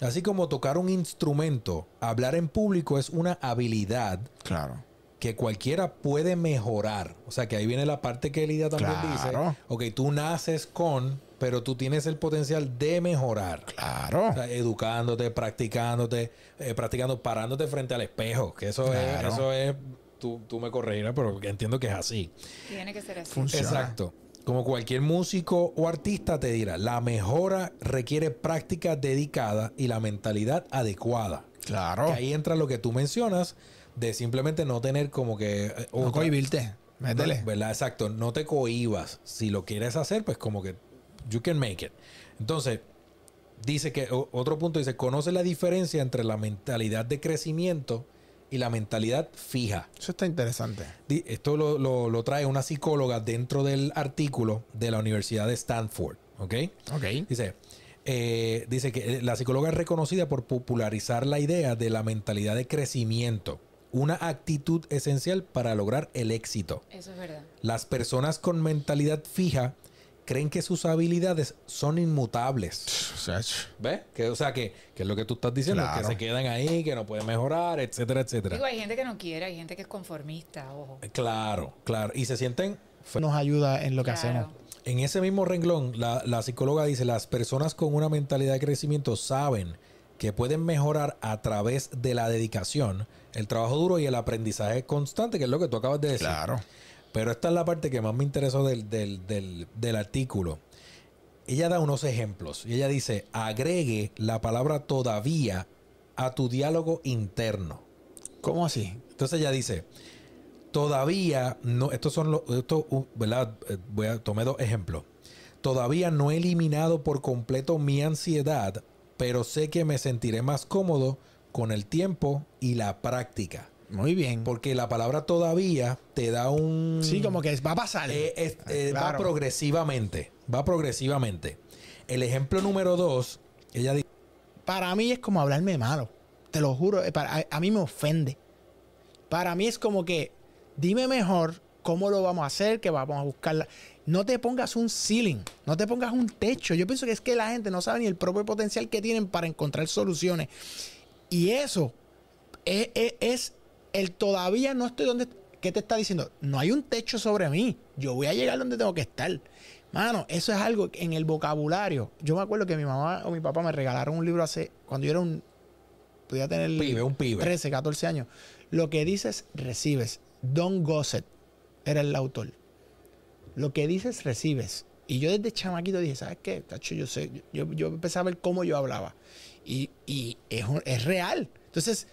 así como tocar un instrumento, hablar en público es una habilidad Claro. que cualquiera puede mejorar. O sea, que ahí viene la parte que Lidia también Claro. dice. Ok, tú naces con, pero tú tienes el potencial de mejorar. Claro. O sea, educándote, practicándote, eh, practicando, parándote frente al espejo. Que eso Claro. es, eso es, tú, tú me corregirás, pero entiendo que es así. Tiene que ser así. Funciona. Exacto. Como cualquier músico o artista te dirá, la mejora requiere práctica dedicada y la mentalidad adecuada. Claro. Que ahí entra lo que tú mencionas de simplemente no tener como que... eh, No otra- cohibirte. Métele. ¿Verdad? Exacto. No te cohibas. Si lo quieres hacer, pues como que you can make it. Entonces, dice que o- otro punto dice, conoce la diferencia entre la mentalidad de crecimiento y la mentalidad fija. Eso está interesante. Esto lo, lo- lo trae una psicóloga dentro del artículo de la Universidad de Stanford. ¿Ok? Ok. Dice, eh, dice que eh, la psicóloga es reconocida por popularizar la idea de la mentalidad de crecimiento, una actitud esencial para lograr el éxito. Eso es verdad. Las personas con mentalidad fija creen que sus habilidades son inmutables. ¿Ves? Que, o sea, que, que es lo que tú estás diciendo, Claro. que se quedan ahí, que no pueden mejorar, etcétera, etcétera. Digo, hay gente que no quiere, hay gente que es conformista, ojo. Claro, claro. Y se sienten nos ayuda en lo que Claro. hacemos. En ese mismo renglón, la, la psicóloga dice, las personas con una mentalidad de crecimiento saben que pueden mejorar a través de la dedicación, el trabajo duro y el aprendizaje constante, que es lo que tú acabas de decir. Claro. Pero esta es la parte que más me interesó del, del- del- del artículo. Ella da unos ejemplos y ella dice, agregue la palabra todavía a tu diálogo interno. ¿Cómo así? Entonces ella dice, todavía no, estos son los, esto, uh, ¿verdad? Eh, Voy a tomar dos ejemplos. Todavía no he eliminado por completo mi ansiedad, pero sé que me sentiré más cómodo con el tiempo y la práctica. Muy bien. Porque la palabra todavía te da un... Sí, como que va a pasar. Eh, es- eh, Va progresivamente. Va progresivamente. El ejemplo número dos, ella dice... Para mí es como hablarme malo. Te lo juro. eh, para- a, a mí me ofende. Para mí es como que dime mejor cómo lo vamos a hacer, que vamos a buscarla. No te pongas un ceiling, no te pongas un techo. Yo pienso que es que la gente no sabe ni el propio potencial que tienen para encontrar soluciones. Y eso es, es- es el todavía no estoy donde. ¿Qué te está diciendo? No hay un techo sobre mí. Yo voy a llegar donde tengo que estar. Mano, eso es algo que en el vocabulario. Yo me acuerdo que mi mamá o mi papá me regalaron un libro hace. Cuando yo era un. Podía tener. Pibe, un pibe. 13, 14 años. Lo que dices, recibes. Don Gossett era el autor. Lo que dices, recibes. Y yo desde chamaquito dije, ¿sabes qué? Tacho, yo sé, yo, yo empecé a ver cómo yo hablaba. Y, y es, es real. Entonces,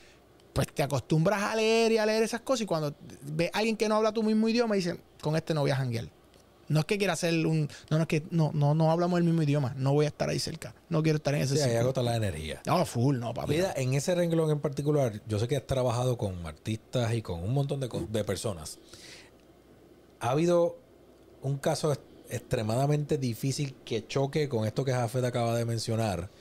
pues te acostumbras a leer y a leer esas cosas. Y cuando ves a alguien que no habla tu mismo idioma, dicen, con este no voy a janguear. No es que quiera hacer un. No, no es que no, no, no hablamos el mismo idioma. No voy a estar ahí cerca. No quiero estar en ese Sí, ahí agota la energía. No, full, no, papi. Mira, en ese renglón en particular, yo sé que has trabajado con artistas y con un montón de, de personas. ¿Ha habido un caso extremadamente difícil que choque con esto que Jafet acaba de mencionar?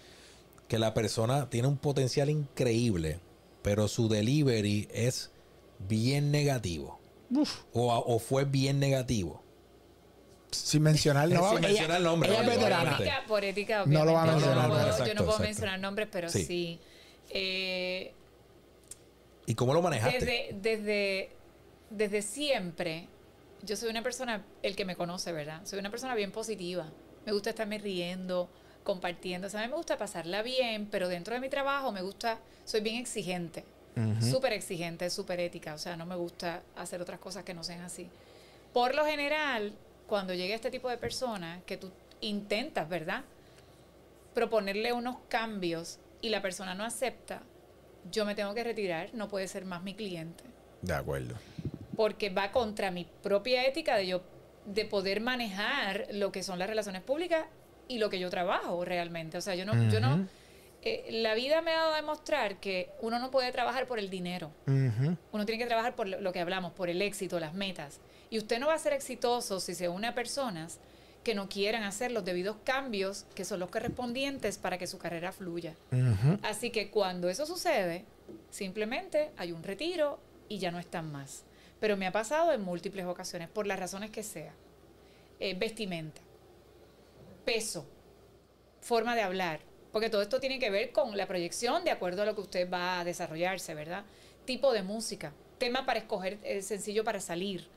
Que la persona tiene un potencial increíble, pero su delivery es bien negativo. Uf, O, fue bien negativo. sin mencionar, no, Sin ella- mencionar el nombre, ella es veterana. ética, por ética, No lo va a mencionar, Yo no puedo, exacto, yo no puedo exacto. mencionar nombres, pero Sí. sí. Eh, ¿Y cómo lo manejaste? desde, desde, desde siempre, yo soy una persona, el que me conoce, ¿verdad? Soy una persona bien positiva. Me gusta estarme riendo, compartiendo. O sea, a mí me gusta pasarla bien, pero dentro de mi trabajo me gusta, soy bien exigente. Súper exigente, súper ética. O sea, no me gusta hacer otras cosas que no sean así. Por lo general, cuando llega este tipo de personas, que tú intentas, ¿verdad? Proponerle unos cambios y la persona no acepta, yo me tengo que retirar, no puede ser más mi cliente. De acuerdo. Porque va contra mi propia ética de yo de poder manejar lo que son las relaciones públicas y lo que yo trabajo realmente. O sea, yo no, yo no, eh, la vida me ha dado a demostrar que uno no puede trabajar por el dinero. Ujú. Uno tiene que trabajar por lo que hablamos, por el éxito, las metas. Y usted no va a ser exitoso si se une a personas que no quieran hacer los debidos cambios que son los correspondientes para que su carrera fluya. Ujú. Así que cuando eso sucede, simplemente hay un retiro y ya no están más. Pero me ha pasado en múltiples ocasiones, por las razones que sea. Eh, vestimenta, peso, forma de hablar, porque todo esto tiene que ver con la proyección de acuerdo a lo que usted va a desarrollarse, ¿verdad? Tipo de música, tema para escoger el sencillo para salir,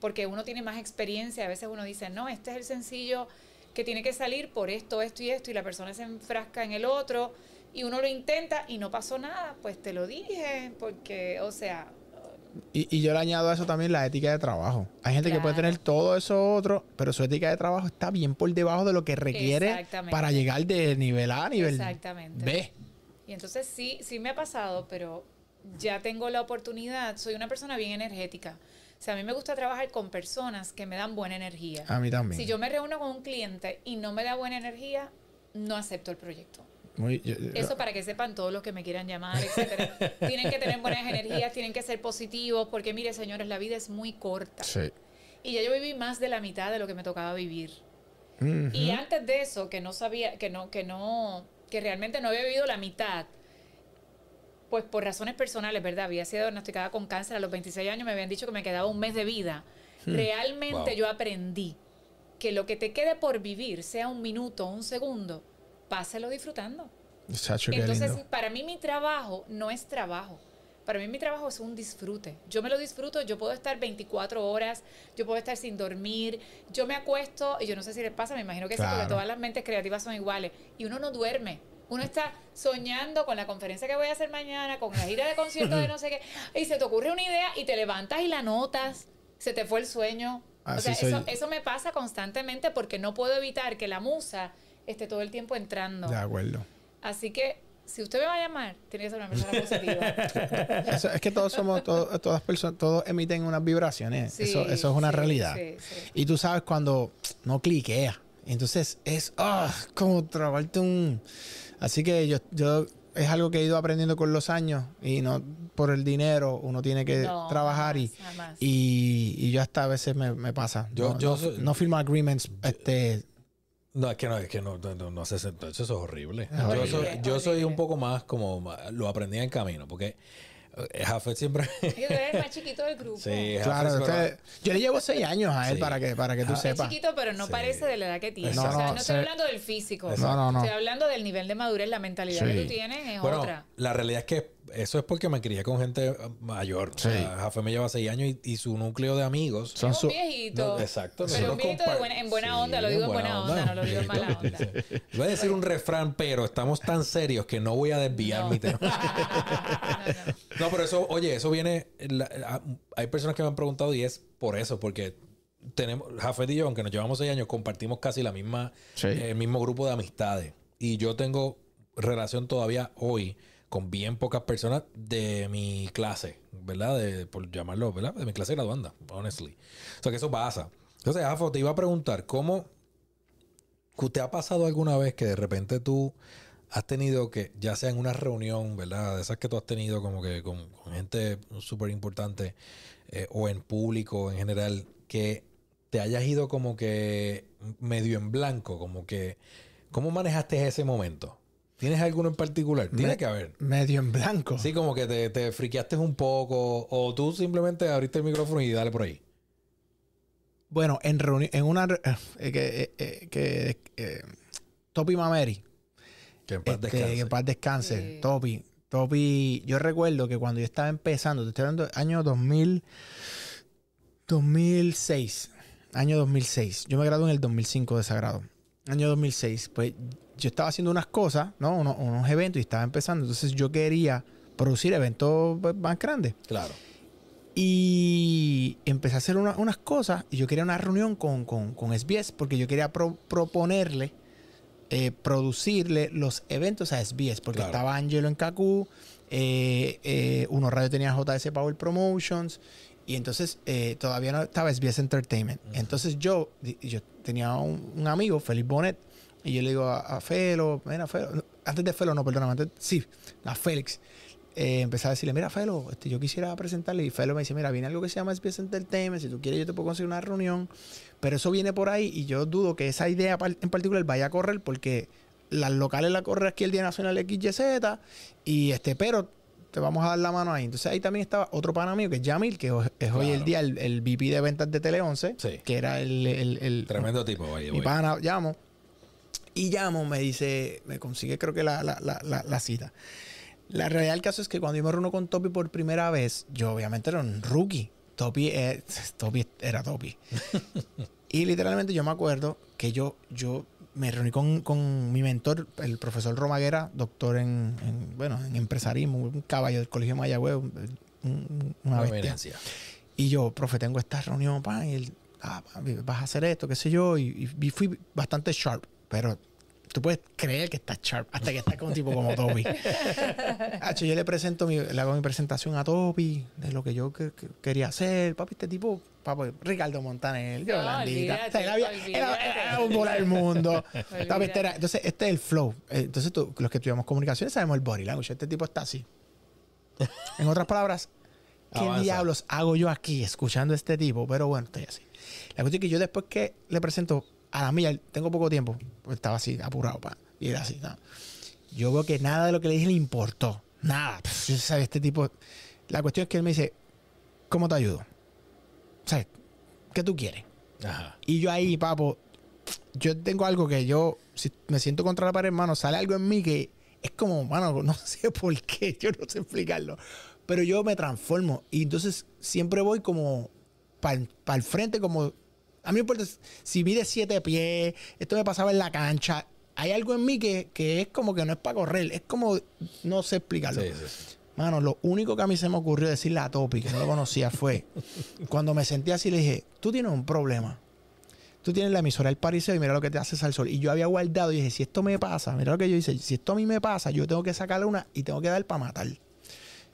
porque uno tiene más experiencia, a veces uno dice, no, este es el sencillo que tiene que salir por esto, esto y esto, y la persona se enfrasca en el otro, y uno lo intenta y no pasó nada, pues te lo dije, porque, o sea, Y, y yo le añado a eso también la ética de trabajo. Hay gente que puede tener todo eso otro, pero su ética de trabajo está bien por debajo de lo que requiere para llegar de nivel A a nivel Exactamente. B. Y entonces sí, sí me ha pasado, pero ya tengo la oportunidad. Soy una persona bien energética. O sea, a mí me gusta trabajar con personas que me dan buena energía. A mí también. Si yo me reúno con un cliente y no me da buena energía, no acepto el proyecto. Muy- yo- yo- Eso para que sepan todos los que me quieran llamar, etcétera. tienen que tener buenas energías, tienen que ser positivos, porque mire, señores, la vida es muy corta. sí. Y ya yo viví más de la mitad de lo que me tocaba vivir. Y antes de eso, que no sabía, que no, que no, que realmente no había vivido la mitad, pues por razones personales, ¿verdad? Había sido diagnosticada con cáncer a los 26 años, me habían dicho que me quedaba un mes de vida. Realmente Wow. yo aprendí que lo que te quede por vivir, sea un minuto, un segundo, páselo disfrutando. Chacho, Entonces, para mí mi trabajo no es trabajo. Para mí mi trabajo es un disfrute. Yo me lo disfruto, yo puedo estar 24 horas, yo puedo estar sin dormir, yo me acuesto, y yo no sé si les pasa, me imagino que sí, porque todas las mentes creativas son iguales, y uno no duerme. Uno está soñando con la conferencia que voy a hacer mañana, con la gira de conciertos de no sé qué, y se te ocurre una idea y te levantas y la notas, se te fue el sueño. o sea, eso me pasa constantemente porque no puedo evitar que la musa esté todo el tiempo entrando. De acuerdo. Así que si usted me va a llamar, tiene que ser una persona positiva. Eso- es que todos somos, todas personas, todos emiten unas vibraciones. Sí, eso, eso es una sí, realidad. sí, sí. Y tú sabes cuando no cliquea. Entonces es ah, como trabarte un. Así que yo, yo es algo que he ido aprendiendo con los años y no por el dinero uno tiene que No, trabajar y, jamás, y, y yo hasta a veces me, me pasa. Yo- no, yo no, soy- no firmo agreements este, No, es que no, es que no, no, no, hace sentido. Eso es horrible. Yo, horrible, soy, yo un poco más como lo aprendí en camino, porque eh, Jafet siempre. Eres el más chiquito del grupo. sí, Jafet Claro, usted- yo le llevo seis años a él Sí. para que para que tú Ah. Es sepas. chiquito, pero no Sí. parece de la edad que tiene. No, o sea, no, no, estoy se- hablando del físico. No, no, no. Estoy hablando del nivel de madurez, la mentalidad Sí. que tú tienes es Bueno, otra. la realidad es que eso es porque me crié con gente mayor. O sea, Jafet me lleva seis años y, y su núcleo de amigos. Son su- viejito. No, exacto. Pero un viejito buena- en buena Sí, onda, lo digo en buena onda, no lo digo en mala onda. Voy a decir un refrán, pero estamos tan serios que no voy a desviar No. mi tema. No, no. No, pero eso, oye, eso viene. la- hay personas que me han preguntado y es por eso, porque tenemos, Jafet y yo, aunque nos llevamos seis años, compartimos casi la misma, Sí. el mismo grupo de amistades. Y yo tengo relación todavía hoy con bien pocas personas de mi clase, ¿verdad? De, por llamarlo, ¿verdad? De mi clase graduanda, honestly. O sea que eso pasa. Entonces, Jafo, te iba a preguntar, ¿cómo te ha pasado alguna vez que de repente tú has tenido que, ya sea en una reunión, ¿verdad? De esas que tú has tenido como que con, con gente súper importante eh, o en público en general, que te hayas ido como que medio en blanco, como que, ¿cómo manejaste ese momento? ¿Tienes alguno en particular? Tiene Me- que haber. Medio en blanco. Sí, como que te, te friqueaste un poco o tú simplemente abriste el micrófono y dale por ahí. Bueno, en en una eh, que, eh, eh, que eh, Topi Mameri, Que en paz este, descanse. que en paz descanse, Sí. Topi, Topi, yo recuerdo que cuando yo estaba empezando, te estoy hablando del año 2000, 2006, año 2006, yo me gradué en el 2005 de Sagrado, año 2006, pues yo estaba haciendo unas cosas, ¿no? Unos, unos eventos y estaba empezando, entonces yo quería producir eventos pues, más grandes. Claro. Y empecé a hacer una- unas cosas y yo quería una reunión con, con, con SBS porque yo quería pro- proponerle, eh, producirle los eventos a SBS porque Claro. estaba Angelo en Kaku, eh, eh, Uno Radio tenía JS Power Promotions y entonces eh, todavía no estaba SBS Entertainment. Entonces yo, yo tenía un, un amigo, Félix Bonet, y yo le digo a, a Felo, mira, Felo, antes de Felo, no, perdóname, antes, sí, a Félix eh, empecé a decirle, mira, Felo, este, yo quisiera presentarle. Y Felo me dice, mira, viene algo que se llama SBS Entertainment. Si tú quieres, yo te puedo conseguir una reunión. Pero eso viene por ahí y yo dudo que esa idea en particular vaya a correr porque las locales la corre aquí el Día Nacional XYZ. Y este, pero te vamos a dar la mano ahí. Entonces ahí también estaba otro pana mío que es Yamil, que es hoy Claro. el día el, el VP de ventas de Tele 11, Sí. que era el, el- el- Tremendo tipo, vaya. mi pana llamo. Y llamo, me dice, me consigue creo que la, la, la, la, cita. La realidad del caso es que cuando yo me reúno con Topi por primera vez, yo obviamente era un rookie. Topi, eh, Topi era Topi. y literalmente yo me acuerdo que yo, yo me reuní con, con mi mentor, el profesor Romaguera, doctor en, en, bueno, en empresarismo, un caballo del Colegio de Mayagüez, un- un- una bestia. Y yo, profe, tengo esta reunión, pa, y él, ah, vas a hacer esto, qué sé yo, y, y fui bastante sharp, pero tú puedes creer que estás sharp hasta que estás con un tipo como Toby. Hacho, yo le presento, mi, le hago mi presentación a Toby de lo que yo que- que quería hacer. Papi, este tipo, papi, Ricardo Montaner, yo No, blandita. olvídate, O sea, él había- él era- era un bola del mundo. Papi, este era- entonces, este es el flow. Eh, Entonces, tú- los que estudiamos comunicaciones sabemos el body language. Este tipo está así. En otras palabras, ¿qué Avanza. diablos hago yo aquí escuchando a este tipo? Pero bueno, estoy así. La cuestión es que yo después que le presento a la mía, tengo poco tiempo, pues estaba así, apurado, pa, y era así, ¿no? Yo veo que nada de lo que le dije le importó. Nada. Pff, Yo sabía, este tipo. La cuestión es que él me dice, ¿cómo te ayudo? ¿Sabes? ¿Qué tú quieres? Ajá. Y yo ahí, papo, yo tengo algo que yo, si me siento contra la pared, hermano, sale algo en mí que es como, mano, no sé por qué, yo no sé explicarlo. Pero yo me transformo y entonces siempre voy como para el frente, como, a mí me importa si mide siete pies, esto me pasaba en la cancha. Hay algo en mí que, que es como que no es para correr, es como, no sé explicarlo. Sí, sí, sí. Mano, lo único que a mí se me ocurrió decirle a Topi, que no lo conocía, fue cuando me sentí así, le dije, tú tienes un problema. Tú tienes la emisora del Pariseo y mira lo que te haces al sol. Y yo había guardado y dije, si esto me pasa, mira lo que yo hice, si esto a mí me pasa, yo tengo que sacarle una y tengo que dar para matar.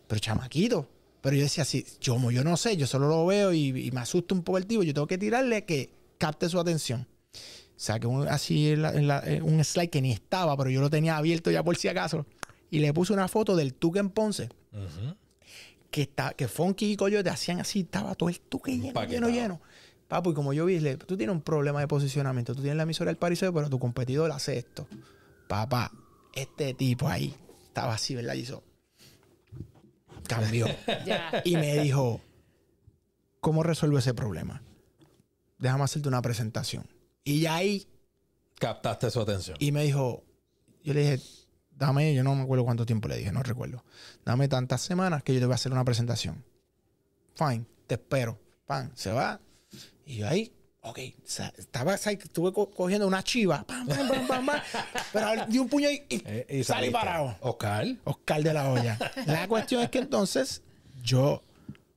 Pero chamaquito. Pero yo decía, si yo, como yo no sé, yo solo lo veo y, y me asusta un poco el tipo, yo tengo que tirarle que capte su atención. Saqué un, así en la- en la- en un slide que ni estaba, pero yo lo tenía abierto ya por si acaso. y le puse una foto del tuque en Ponce. Que, está, que Funky y Coyote hacían así, estaba todo el tuque lleno, lleno, lleno. Papo, y como yo vi, le- tú tienes un problema de posicionamiento. Tú tienes la emisora del Pariseo, pero tu competidor hace esto. Papá, este tipo ahí estaba así, ¿verdad? Y hizo. Cambió. Ya. y me dijo, ¿cómo resuelvo ese problema? Déjame hacerte una presentación. Y ya ahí, Captaste su atención. y me dijo, yo le dije, dame, yo no me acuerdo cuánto tiempo le dije, no recuerdo. Dame tantas semanas que yo te voy a hacer una presentación. Fine, te espero. Pan, se va. Y yo ahí, ok, estaba, estuve co- cogiendo una chiva, pam, pam, pam, pam, pam, pero di un puño y, y Eh, y salí parado. Oscar. Oscar de la olla. La cuestión es que entonces yo,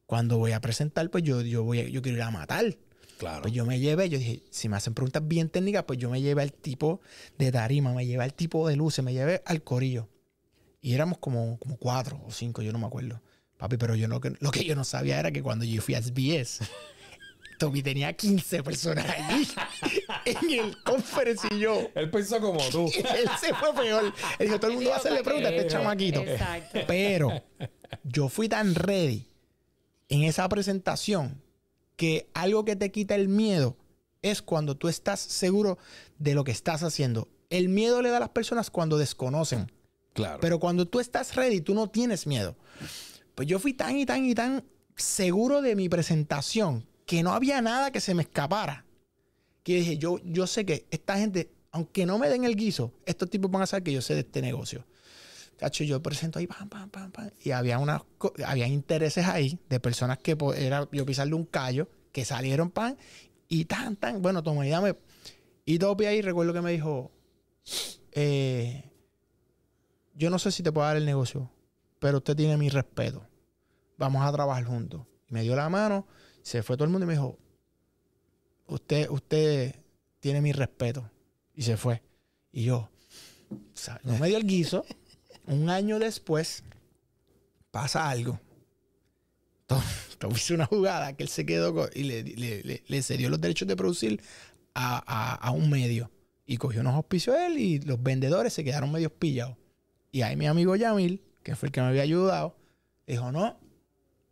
cuando voy a presentar, pues yo, yo, voy a- yo quiero ir a matar. Claro. Pues yo me llevé, yo dije, si me hacen preguntas bien técnicas, pues yo me llevé al tipo de tarima, me llevé al tipo de luces, me llevé al corillo. Y éramos como, como cuatro o cinco, yo no me acuerdo. Papi, pero yo no, lo que yo no sabía era que cuando yo fui a SBS, Tommy tenía 15 personas allí en el conference y yo. Él pensó como tú. Él se fue peor. Él dijo, todo el mundo va a hacerle preguntas a este chamaquito. Exacto. Pero yo fui tan ready en esa presentación que algo que te quita el miedo es cuando tú estás seguro de lo que estás haciendo. El miedo le da a las personas cuando desconocen. Claro. Pero cuando tú estás ready, tú no tienes miedo. Pues yo fui tan y tan y tan seguro de mi presentación que no había nada que se me escapara. Que dije, yo, yo sé que esta gente, aunque no me den el guiso, estos tipos van a saber que yo sé de este negocio. Cacho, yo presento ahí, pam, pam, pam, pam. Y había unas, había intereses ahí de personas que po- era yo pisarle un callo, que salieron pan, y tan, tan, bueno, toma, y dame. Y Topi ahí, recuerdo que me dijo, eh, yo no sé si te puedo dar el negocio, pero usted tiene mi respeto. Vamos a trabajar juntos. Y me dio la mano, se fue todo el mundo y me dijo, usted, usted tiene mi respeto. Y se fue. Y yo, no me dio el guiso. Un año después, pasa algo. Tom, una jugada que él se quedó y le, le, le- le cedió los derechos de producir a, a- a un medio. Y cogió unos auspicios él y los vendedores se quedaron medios pillados. Y ahí mi amigo Yamil, que fue el que me había ayudado, dijo, no,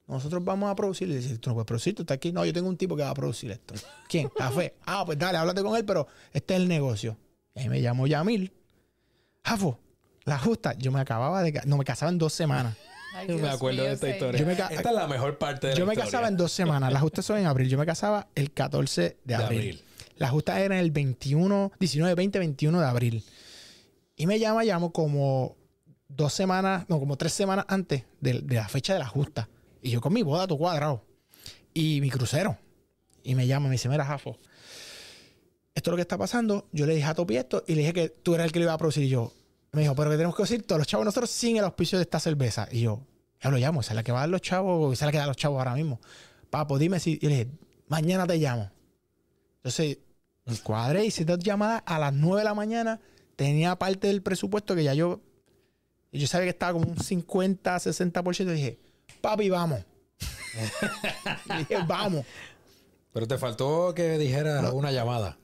nosotros vamos a producir. Y dice, tú no puedes producir, tú estás aquí. No, yo tengo un tipo que va a producir esto. ¿Quién? Café. Ah, pues dale, háblate con él, pero este es el negocio. Y ahí me llamó Yamil. Jafo, la justa, yo me acababa de... No, me casaba en dos semanas. Ay, Yo me acuerdo mío, de esta historia. Yo me ca- Esta es la mejor parte de Yo la me historia. casaba en dos semanas. Las justas son en abril. Yo me casaba el 14 de De abril. abril. Las justas eran el 21, 19, 20, 21 de abril. Y me llama, llamo como dos semanas, no, como tres semanas antes de, de la fecha de la justa. Y yo con mi boda, todo cuadrado. Y mi crucero. Y me llama, me dice, mira, Jafo, esto es lo que está pasando. Yo le dije a Topi esto y le dije que tú eras el que lo iba a producir. Y yo, me dijo, pero que tenemos que decir todos los chavos nosotros sin el auspicio de esta cerveza. Y yo, ya lo llamo, esa es la que va a dar los chavos, esa es la que da los chavos ahora mismo. Papo, dime si. Y le dije, mañana te llamo. Entonces, cuadré hice dos llamadas a las 9 de la mañana. Tenía parte del presupuesto que ya yo. y Yo sabía que estaba como un 50, 60%. Y dije, papi, vamos. y dije, vamos. Pero te faltó que dijera una llamada.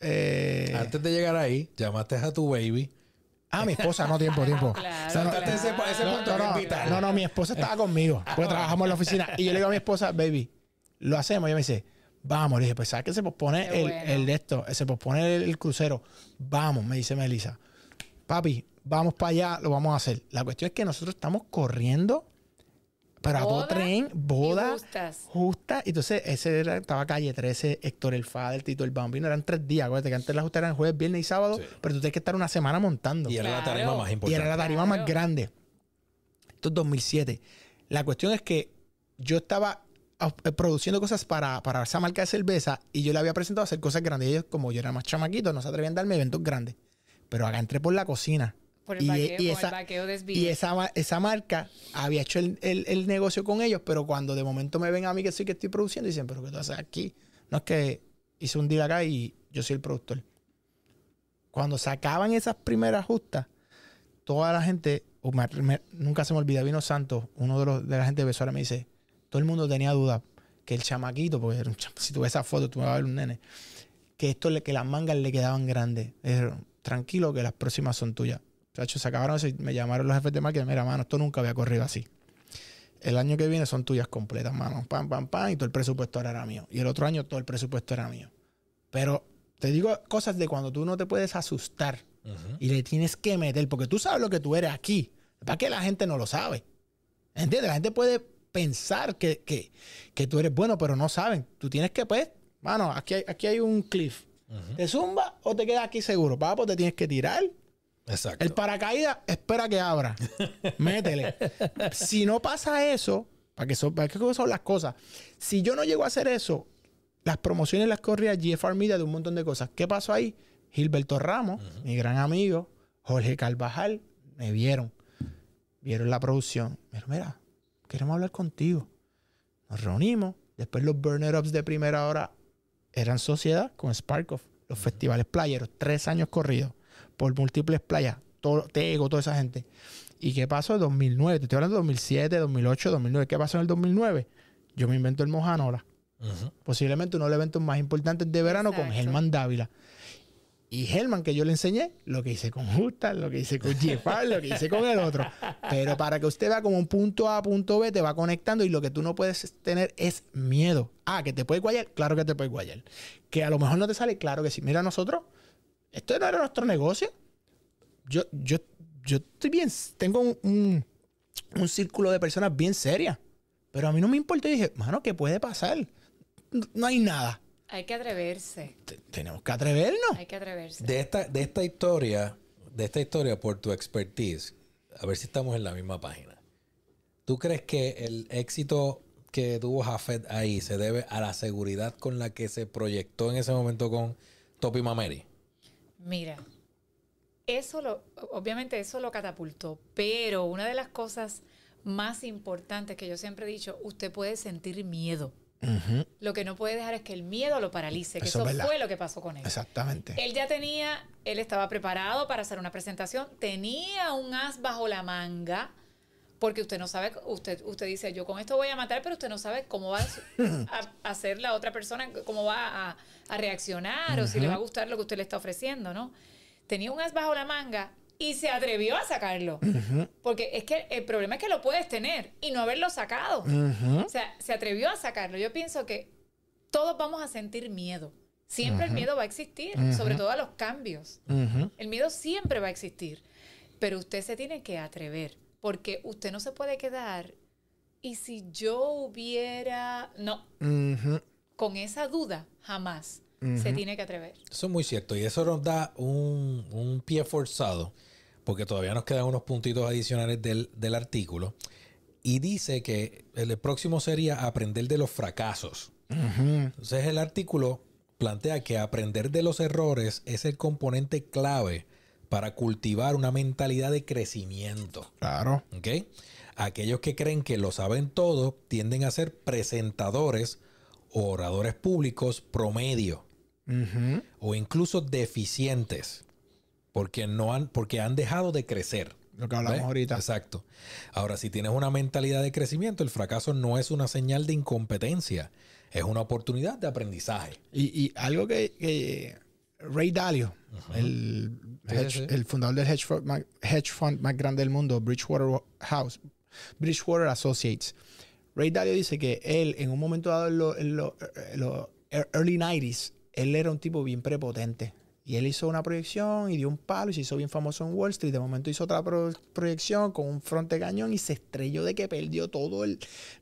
Eh, Antes de llegar ahí, llamaste a tu baby. ah, mi esposa, no, tiempo, tiempo. Claro, No, no, claro. ese- ese No, punto no, no, vital. no, no, mi esposa estaba conmigo. Pues trabajamos en la oficina. Y yo le digo a mi esposa, baby, lo hacemos. Y ella me dice, vamos. Le dije, pues sabes que se pospone Qué el, bueno. el de esto, se pospone el, el crucero. Vamos, me dice Melissa. Papi, vamos para allá, lo vamos a hacer. La cuestión es que nosotros estamos corriendo, pero a todo Boda tren, y boda. justas. Justa, entonces ese era, estaba calle 13, Héctor el Fader, Tito el Bambino, eran tres días, acuérdate que antes las justas eran jueves, viernes y sábado, Sí. pero tú tienes que estar una semana montando. Y era la tarima más Y importante. era la tarima Claro. más grande. Esto es 2007. La cuestión es que yo estaba eh, produciendo cosas para, para esa marca de cerveza y yo le había presentado hacer cosas grandes. Y ellos, como yo era más chamaquito, no se atrevían a darme eventos grandes. Pero acá entré por la cocina. Por el Y- vaqueo, y esa- el vaqueo Y esa, esa marca había hecho el, el- el negocio con ellos, pero cuando de momento me ven a mí que sí que estoy produciendo, dicen, pero ¿qué tú haces aquí? No es que hice un deal acá y yo soy el productor. Cuando sacaban esas primeras justas, toda la gente, me- me- nunca se me olvida, vino Santos, uno de, los, de la gente de Besoara, me dice, todo el mundo tenía duda que el chamaquito, porque era un cham- si tú ves esa foto, tú me vas a ver un nene, que esto le, que las mangas le quedaban grandes. Dijeron, tranquilo que las próximas son tuyas. Chacho, se acabaron y me llamaron los jefes de marketing. Mira, mano, esto nunca había corrido así. El año que viene son tuyas completas, mano. Pam, pam, pam. Y todo el presupuesto ahora era mío. Y el otro año todo el presupuesto era mío. Pero te digo cosas de cuando tú no te puedes asustar y le tienes que meter, porque tú sabes lo que tú eres aquí. Para que la gente no lo sabe. ¿Entiendes? La gente puede pensar que, que, que tú eres bueno, pero no saben. Tú tienes que, pues, mano, aquí hay, aquí hay un cliff. ¿Te zumba o te quedas aquí seguro? Papo, te tienes que tirar. Exacto. El paracaídas espera que abra. Métele. Si no pasa eso, para que, son, para que son las cosas. Si yo no llego a hacer eso, las promociones las corría GFR Media de un montón de cosas. ¿Qué pasó ahí? Gilberto Ramos, mi gran amigo, Jorge Carvajal, me vieron. Vieron la producción. Pero mira, queremos hablar contigo. Nos reunimos. Después los burner ups de primera hora eran sociedad con Sparkoff, los festivales playeros, tres años corridos por múltiples playas, todo, Tego, toda esa gente. ¿Y qué pasó en 2009? Te estoy hablando de 2007, 2008, 2009. ¿Qué pasó en el 2009? Yo me invento el Mojanola, Ujú. posiblemente uno de los eventos más importantes de verano con. Germán Dávila. Y Germán, que yo le enseñé, lo que hice con Justa, lo que hice con GFR, lo que hice con el otro. Pero para que usted vea como un punto A, punto B, te va conectando y lo que tú no puedes tener es miedo. Ah, que te puede guayar, claro que te puede guayar. Que a lo mejor no te sale, claro que sí. Mira, nosotros, esto no era nuestro negocio. Yo, yo, yo estoy bien, tengo un, un- un círculo de personas bien serias. Pero a mí no me importa. Y dije, mano, ¿qué puede pasar? No- No hay nada. Hay que atreverse. Te- tenemos que atrevernos. Hay que atreverse. De esta, de esta historia, de esta historia, por tu expertise, a ver si estamos en la misma página. ¿Tú crees que el éxito que tuvo Jafet ahí se debe a la seguridad con la que se proyectó en ese momento con Topi Mameri? Mira, eso lo, obviamente eso lo catapultó, pero una de las cosas más importantes que yo siempre he dicho, usted puede sentir miedo. Lo que no puede dejar es que el miedo lo paralice, que Eso eso, fue lo que pasó con él. Exactamente. Él ya tenía, él estaba preparado para hacer una presentación, tenía un as bajo la manga, porque usted no sabe, usted, usted dice, yo con esto voy a matar, pero usted no sabe cómo va a, hacer la otra persona, cómo va a, a reaccionar o si le va a gustar lo que usted le está ofreciendo, ¿no? Tenía un as bajo la manga y se atrevió a sacarlo. Porque es que el problema es que lo puedes tener y no haberlo sacado. O sea, se atrevió a sacarlo. Yo pienso que todos vamos a sentir miedo. Siempre el miedo va a existir, sobre todo a los cambios. El miedo siempre va a existir. Pero usted se tiene que atrever, porque usted no se puede quedar. Y si yo hubiera. No, con esa duda, jamás se tiene que atrever. Eso es muy cierto y eso nos da un, un pie forzado porque todavía nos quedan unos puntitos adicionales del, del artículo y dice que el próximo sería aprender de los fracasos. Entonces el artículo plantea que aprender de los errores es el componente clave para cultivar una mentalidad de crecimiento. Claro. ¿ok? Aquellos que creen que lo saben todo tienden a ser presentadores o oradores públicos promedio o incluso deficientes porque no han porque han dejado de crecer. Lo que hablamos ¿Ves? ahorita. Exacto. Ahora, si tienes una mentalidad de crecimiento, el fracaso no es una señal de incompetencia, es una oportunidad de aprendizaje. Y, y algo que, que Ray Dalio, el, Sí, hedge- sí. el fundador del hedge fund, más, hedge fund más grande del mundo, Bridgewater House, Bridgewater Associates, Ray Dalio dice que él, en un momento dado en los lo- early 90s, él era un tipo bien prepotente. Y él hizo una proyección y dio un palo y se hizo bien famoso en Wall Street. De momento hizo otra pro- proyección con un fronte cañón y se estrelló de que perdió todos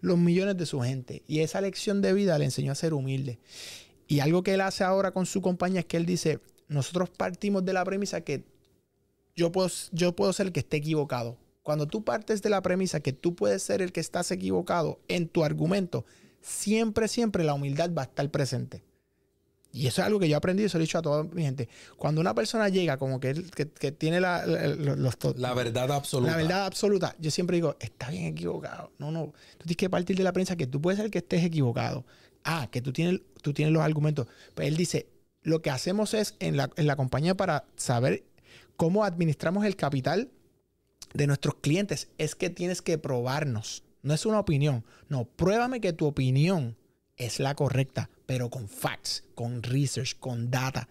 los millones de su gente. Y esa lección de vida le enseñó a ser humilde. Y algo que él hace ahora con su compañía es que él dice, nosotros partimos de la premisa que yo puedo, yo puedo ser el que esté equivocado. Cuando tú partes de la premisa que tú puedes ser el que estás equivocado en tu argumento, siempre, siempre la humildad va a estar presente. Y eso es algo que yo aprendí y eso lo he dicho a toda mi gente. Cuando una persona llega como que, que, que tiene la, la- los, los- La verdad absoluta. la verdad absoluta. Yo siempre digo, está bien equivocado. No, no. Tú tienes que partir de la prensa que tú puedes ser el que estés equivocado. Ah, que tú tienes, tú tienes los argumentos. Pues él dice, lo que hacemos es en la, en la compañía para saber cómo administramos el capital de nuestros clientes es que tienes que probarnos. No es una opinión. No, pruébame que tu opinión es la correcta, pero con facts, con research, con data.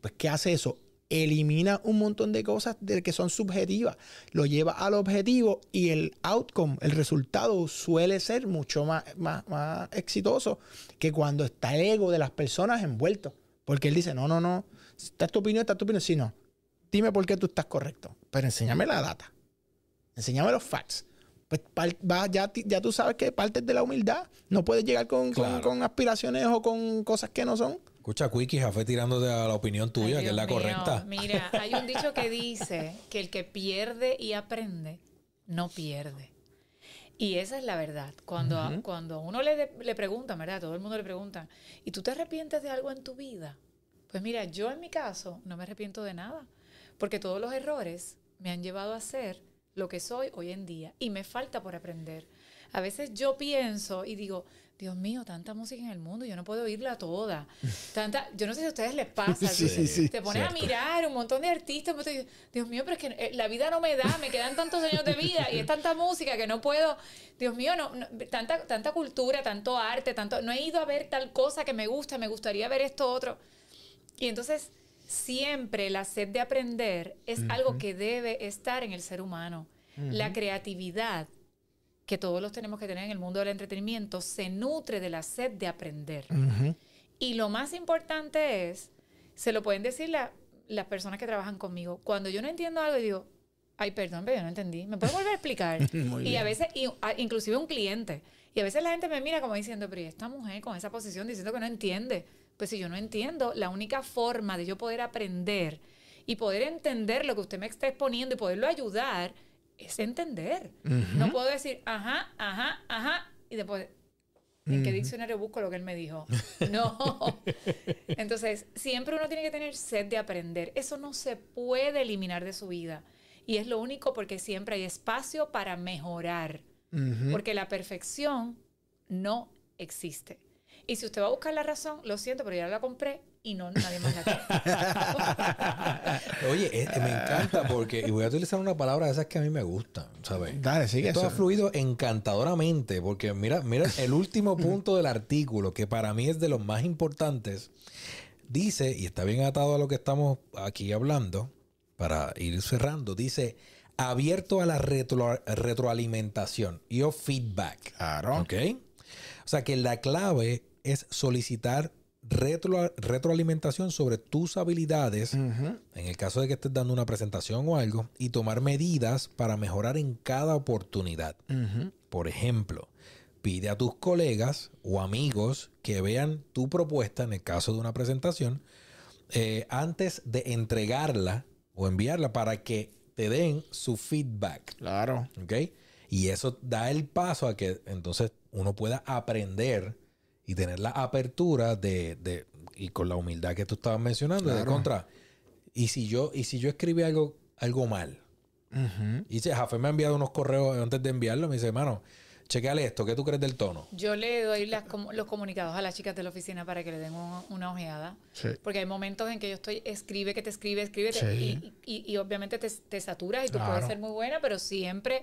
Pues, ¿qué hace eso? Elimina un montón de cosas de que son subjetivas, lo lleva al objetivo y el outcome, el resultado suele ser mucho más, más, más exitoso que cuando está el ego de las personas envuelto. Porque él dice, no, no, no, esta es tu opinión, esta es tu opinión. Sí, no, dime por qué tú estás correcto, pero enséñame la data, enséñame los facts. Pues va, ya, ya tú sabes que partes de la humildad. No puedes llegar con, con- con aspiraciones o con cosas que no son. Escucha, Quickie, Jafé tirándote a la opinión tuya, Ay, que es la mío, correcta. Mira, hay un dicho que dice que el que pierde y aprende, no pierde. Y esa es la verdad. Cuando, a- cuando uno le, de- le preguntan, ¿verdad? Todo el mundo le pregunta, ¿y tú te arrepientes de algo en tu vida? Pues mira, yo en mi caso no me arrepiento de nada, porque todos los errores me han llevado a ser lo que soy hoy en día y me falta por aprender. A veces yo pienso y digo, Dios mío, tanta música en el mundo, yo no puedo oírla toda. Tanta, yo no sé si a ustedes les pasa. Sí, sí, sí. Te pones a mirar un montón de artistas, pues, Dios mío, pero es que eh, la vida no me da, me quedan tantos años de vida y es tanta música que no puedo, Dios mío, no, no, tanta, tanta cultura, tanto arte, tanto, no he ido a ver tal cosa que me gusta, me gustaría ver esto otro. Y entonces siempre la sed de aprender es algo que debe estar en el ser humano. La creatividad que todos los tenemos que tener en el mundo del entretenimiento se nutre de la sed de aprender. Y lo más importante es, se lo pueden decir la- las personas que trabajan conmigo, cuando yo no entiendo algo y digo, ay, perdón, pero yo no entendí, ¿me puedes volver a explicar? Y a veces, y- a- inclusive un cliente, y a veces la gente me mira como diciendo, pero ¿y esta mujer con esa posición diciendo que no entiende? Pues si yo no entiendo, la única forma de yo poder aprender y poder entender lo que usted me está exponiendo y poderlo ayudar es entender. No puedo decir, ajá, ajá, ajá, y después, ¿en qué diccionario busco lo que él me dijo? No. Entonces, siempre uno tiene que tener sed de aprender. Eso no se puede eliminar de su vida. Y es lo único porque siempre hay espacio para mejorar. Porque la perfección no existe. Y si usted va a buscar la razón, lo siento, pero ya la compré y no nadie más la quiere. Oye, eh, me encanta porque, y voy a utilizar una palabra de esas que a mí me gustan, ¿sabes? Dale, sigue Esto eso. ha fluido encantadoramente porque mira, mira el último punto del artículo que para mí es de los más importantes. Dice, y está bien atado a lo que estamos aquí hablando, para ir cerrando, dice, abierto a la retro- retroalimentación y o feedback. Claro. ¿Ok? O sea que la clave es solicitar retro- retroalimentación sobre tus habilidades, en el caso de que estés dando una presentación o algo, y tomar medidas para mejorar en cada oportunidad. Por ejemplo, pide a tus colegas o amigos que vean tu propuesta, en el caso de una presentación, eh, antes de entregarla o enviarla para que te den su feedback. Claro. ¿Ok? Y eso da el paso a que entonces uno pueda aprender y tener la apertura de, de- y con la humildad que tú estabas mencionando, de Claro. contra. Y si yo, y si yo escribí algo, algo mal, Ujú. y dice, Jafé me ha enviado unos correos antes de enviarlo, me dice, hermano, chequeale esto, ¿qué tú crees del tono? Yo le doy las los comunicados a las chicas de la oficina para que le den un- una ojeada. Sí. Porque hay momentos en que yo estoy, escribe, que te escribe, escribe, te- Sí. y, y- y obviamente te, te saturas y tú Claro. puedes ser muy buena, pero siempre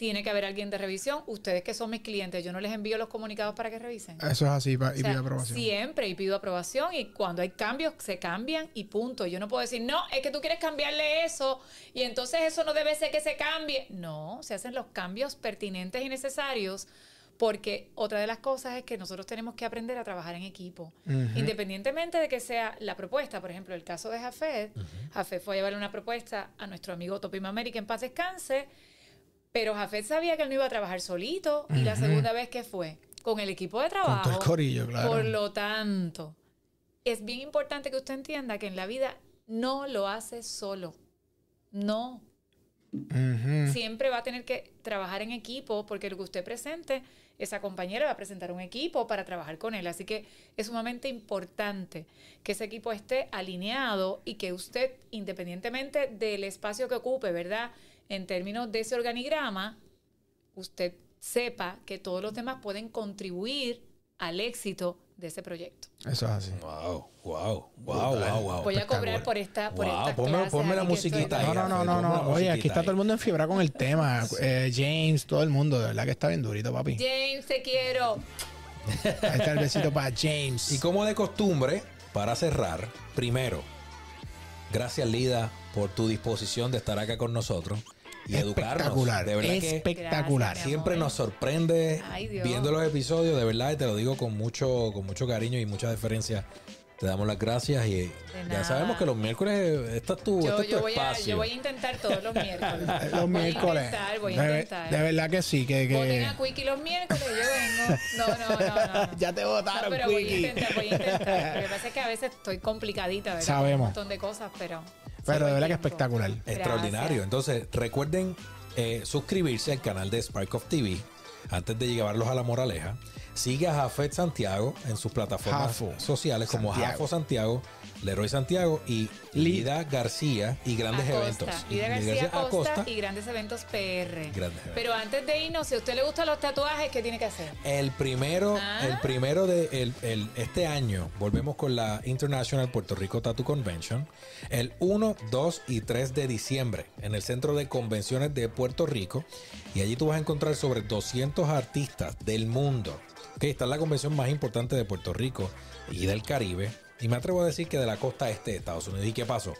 tiene que haber alguien de revisión. Ustedes que son mis clientes, yo no les envío los comunicados para que revisen. Eso es así y O sea, pide aprobación. Siempre y pido aprobación y cuando hay cambios se cambian y punto. Yo no puedo decir, no, es que tú quieres cambiarle eso y entonces eso no debe ser que se cambie. No, se hacen los cambios pertinentes y necesarios porque otra de las cosas es que nosotros tenemos que aprender a trabajar en equipo. Independientemente de que sea la propuesta, por ejemplo, el caso de Jafet, Jafet fue a llevarle una propuesta a nuestro amigo Topi Mameri que en paz descanse, pero Jafet sabía que él no iba a trabajar solito y la segunda vez que fue con el equipo de trabajo. todo el corillo, claro. Por lo tanto, es bien importante que usted entienda que en la vida no lo hace solo. No. Siempre va a tener que trabajar en equipo porque lo que usted presente, esa compañera va a presentar un equipo para trabajar con él. Así que es sumamente importante que ese equipo esté alineado y que usted, independientemente del espacio que ocupe, ¿verdad? En términos de ese organigrama, usted sepa que todos los demás pueden contribuir al éxito de ese proyecto. Eso es así. Wow, wow, wow, wow, wow. Voy a cobrar por esta por Wow, estas ponme- clases ponme la estoy musiquita ahí, No, no, no, no, no. Oye, aquí está todo el mundo enfiebrado con el tema. Eh, James, todo el mundo, de verdad que está bien durito, papi. James, te quiero. Ahí está el besito para James. Y como de costumbre, para cerrar, primero, Gracias, Lida, por tu disposición de estar acá con nosotros y educarnos. Espectacular. De verdad que espectacular. Gracias, mi siempre nos sorprende Ay, viendo los episodios, de verdad, y te lo digo con mucho, con mucho cariño y mucha deferencia. Te damos las gracias y ya sabemos que los miércoles esta es tu, Yo, este es tu yo voy a, espacio. yo voy a intentar todos los miércoles. Los Voy a miércoles. intentar, voy de, a intentar. de verdad que sí, que, Voten que a Quickie los miércoles, yo vengo. No, no, no, no. ya te No, votaron, pero voy a intentar, voy a intentar. Lo que pasa es que a veces estoy complicadita, ¿verdad? Sabemos. Un montón de cosas, pero. Pero de verdad que espectacular. Extraordinario. Entonces, recuerden eh, suscribirse al canal de Spark of TV antes de llevarlos a la moraleja. Sigue a Jafet Santiago en sus plataformas Jafo sociales como Santiago. Jafo Santiago, Leroy Santiago y Lida García y Grandes Acosta. Eventos. Lida Y García Acosta, Acosta. y Grandes Eventos PR. Grandes Eventos. Pero antes de irnos, si a usted le gustan los tatuajes, ¿qué tiene que hacer? El primero, Ah. el primero de el- el- este año, volvemos con la International Puerto Rico Tattoo Convention. El 1, 2 y 3 de diciembre en el Centro de Convenciones de Puerto Rico. Y allí tú vas a encontrar sobre 200 artistas del mundo. Esta es la convención más importante de Puerto Rico y del Caribe. Y me atrevo a decir que de la costa este de Estados Unidos. ¿Y qué pasó?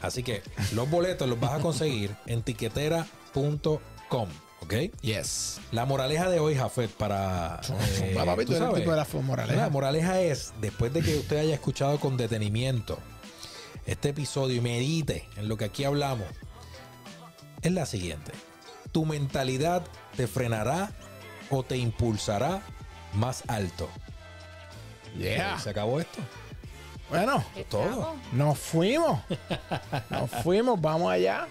Así que los boletos los vas a conseguir en tiquetera.com. ¿Ok? Yes. La moraleja de hoy, Jafet, para. eh, Va, papi, tú sabes, tipo de la moraleja. La moraleja es: después de que usted haya escuchado con detenimiento este episodio y medite en lo que aquí hablamos, es la siguiente: tu mentalidad te frenará o te impulsará más alto. Yeah. Se acabó esto. Bueno, Todo. Nos fuimos. Nos fuimos, vamos allá.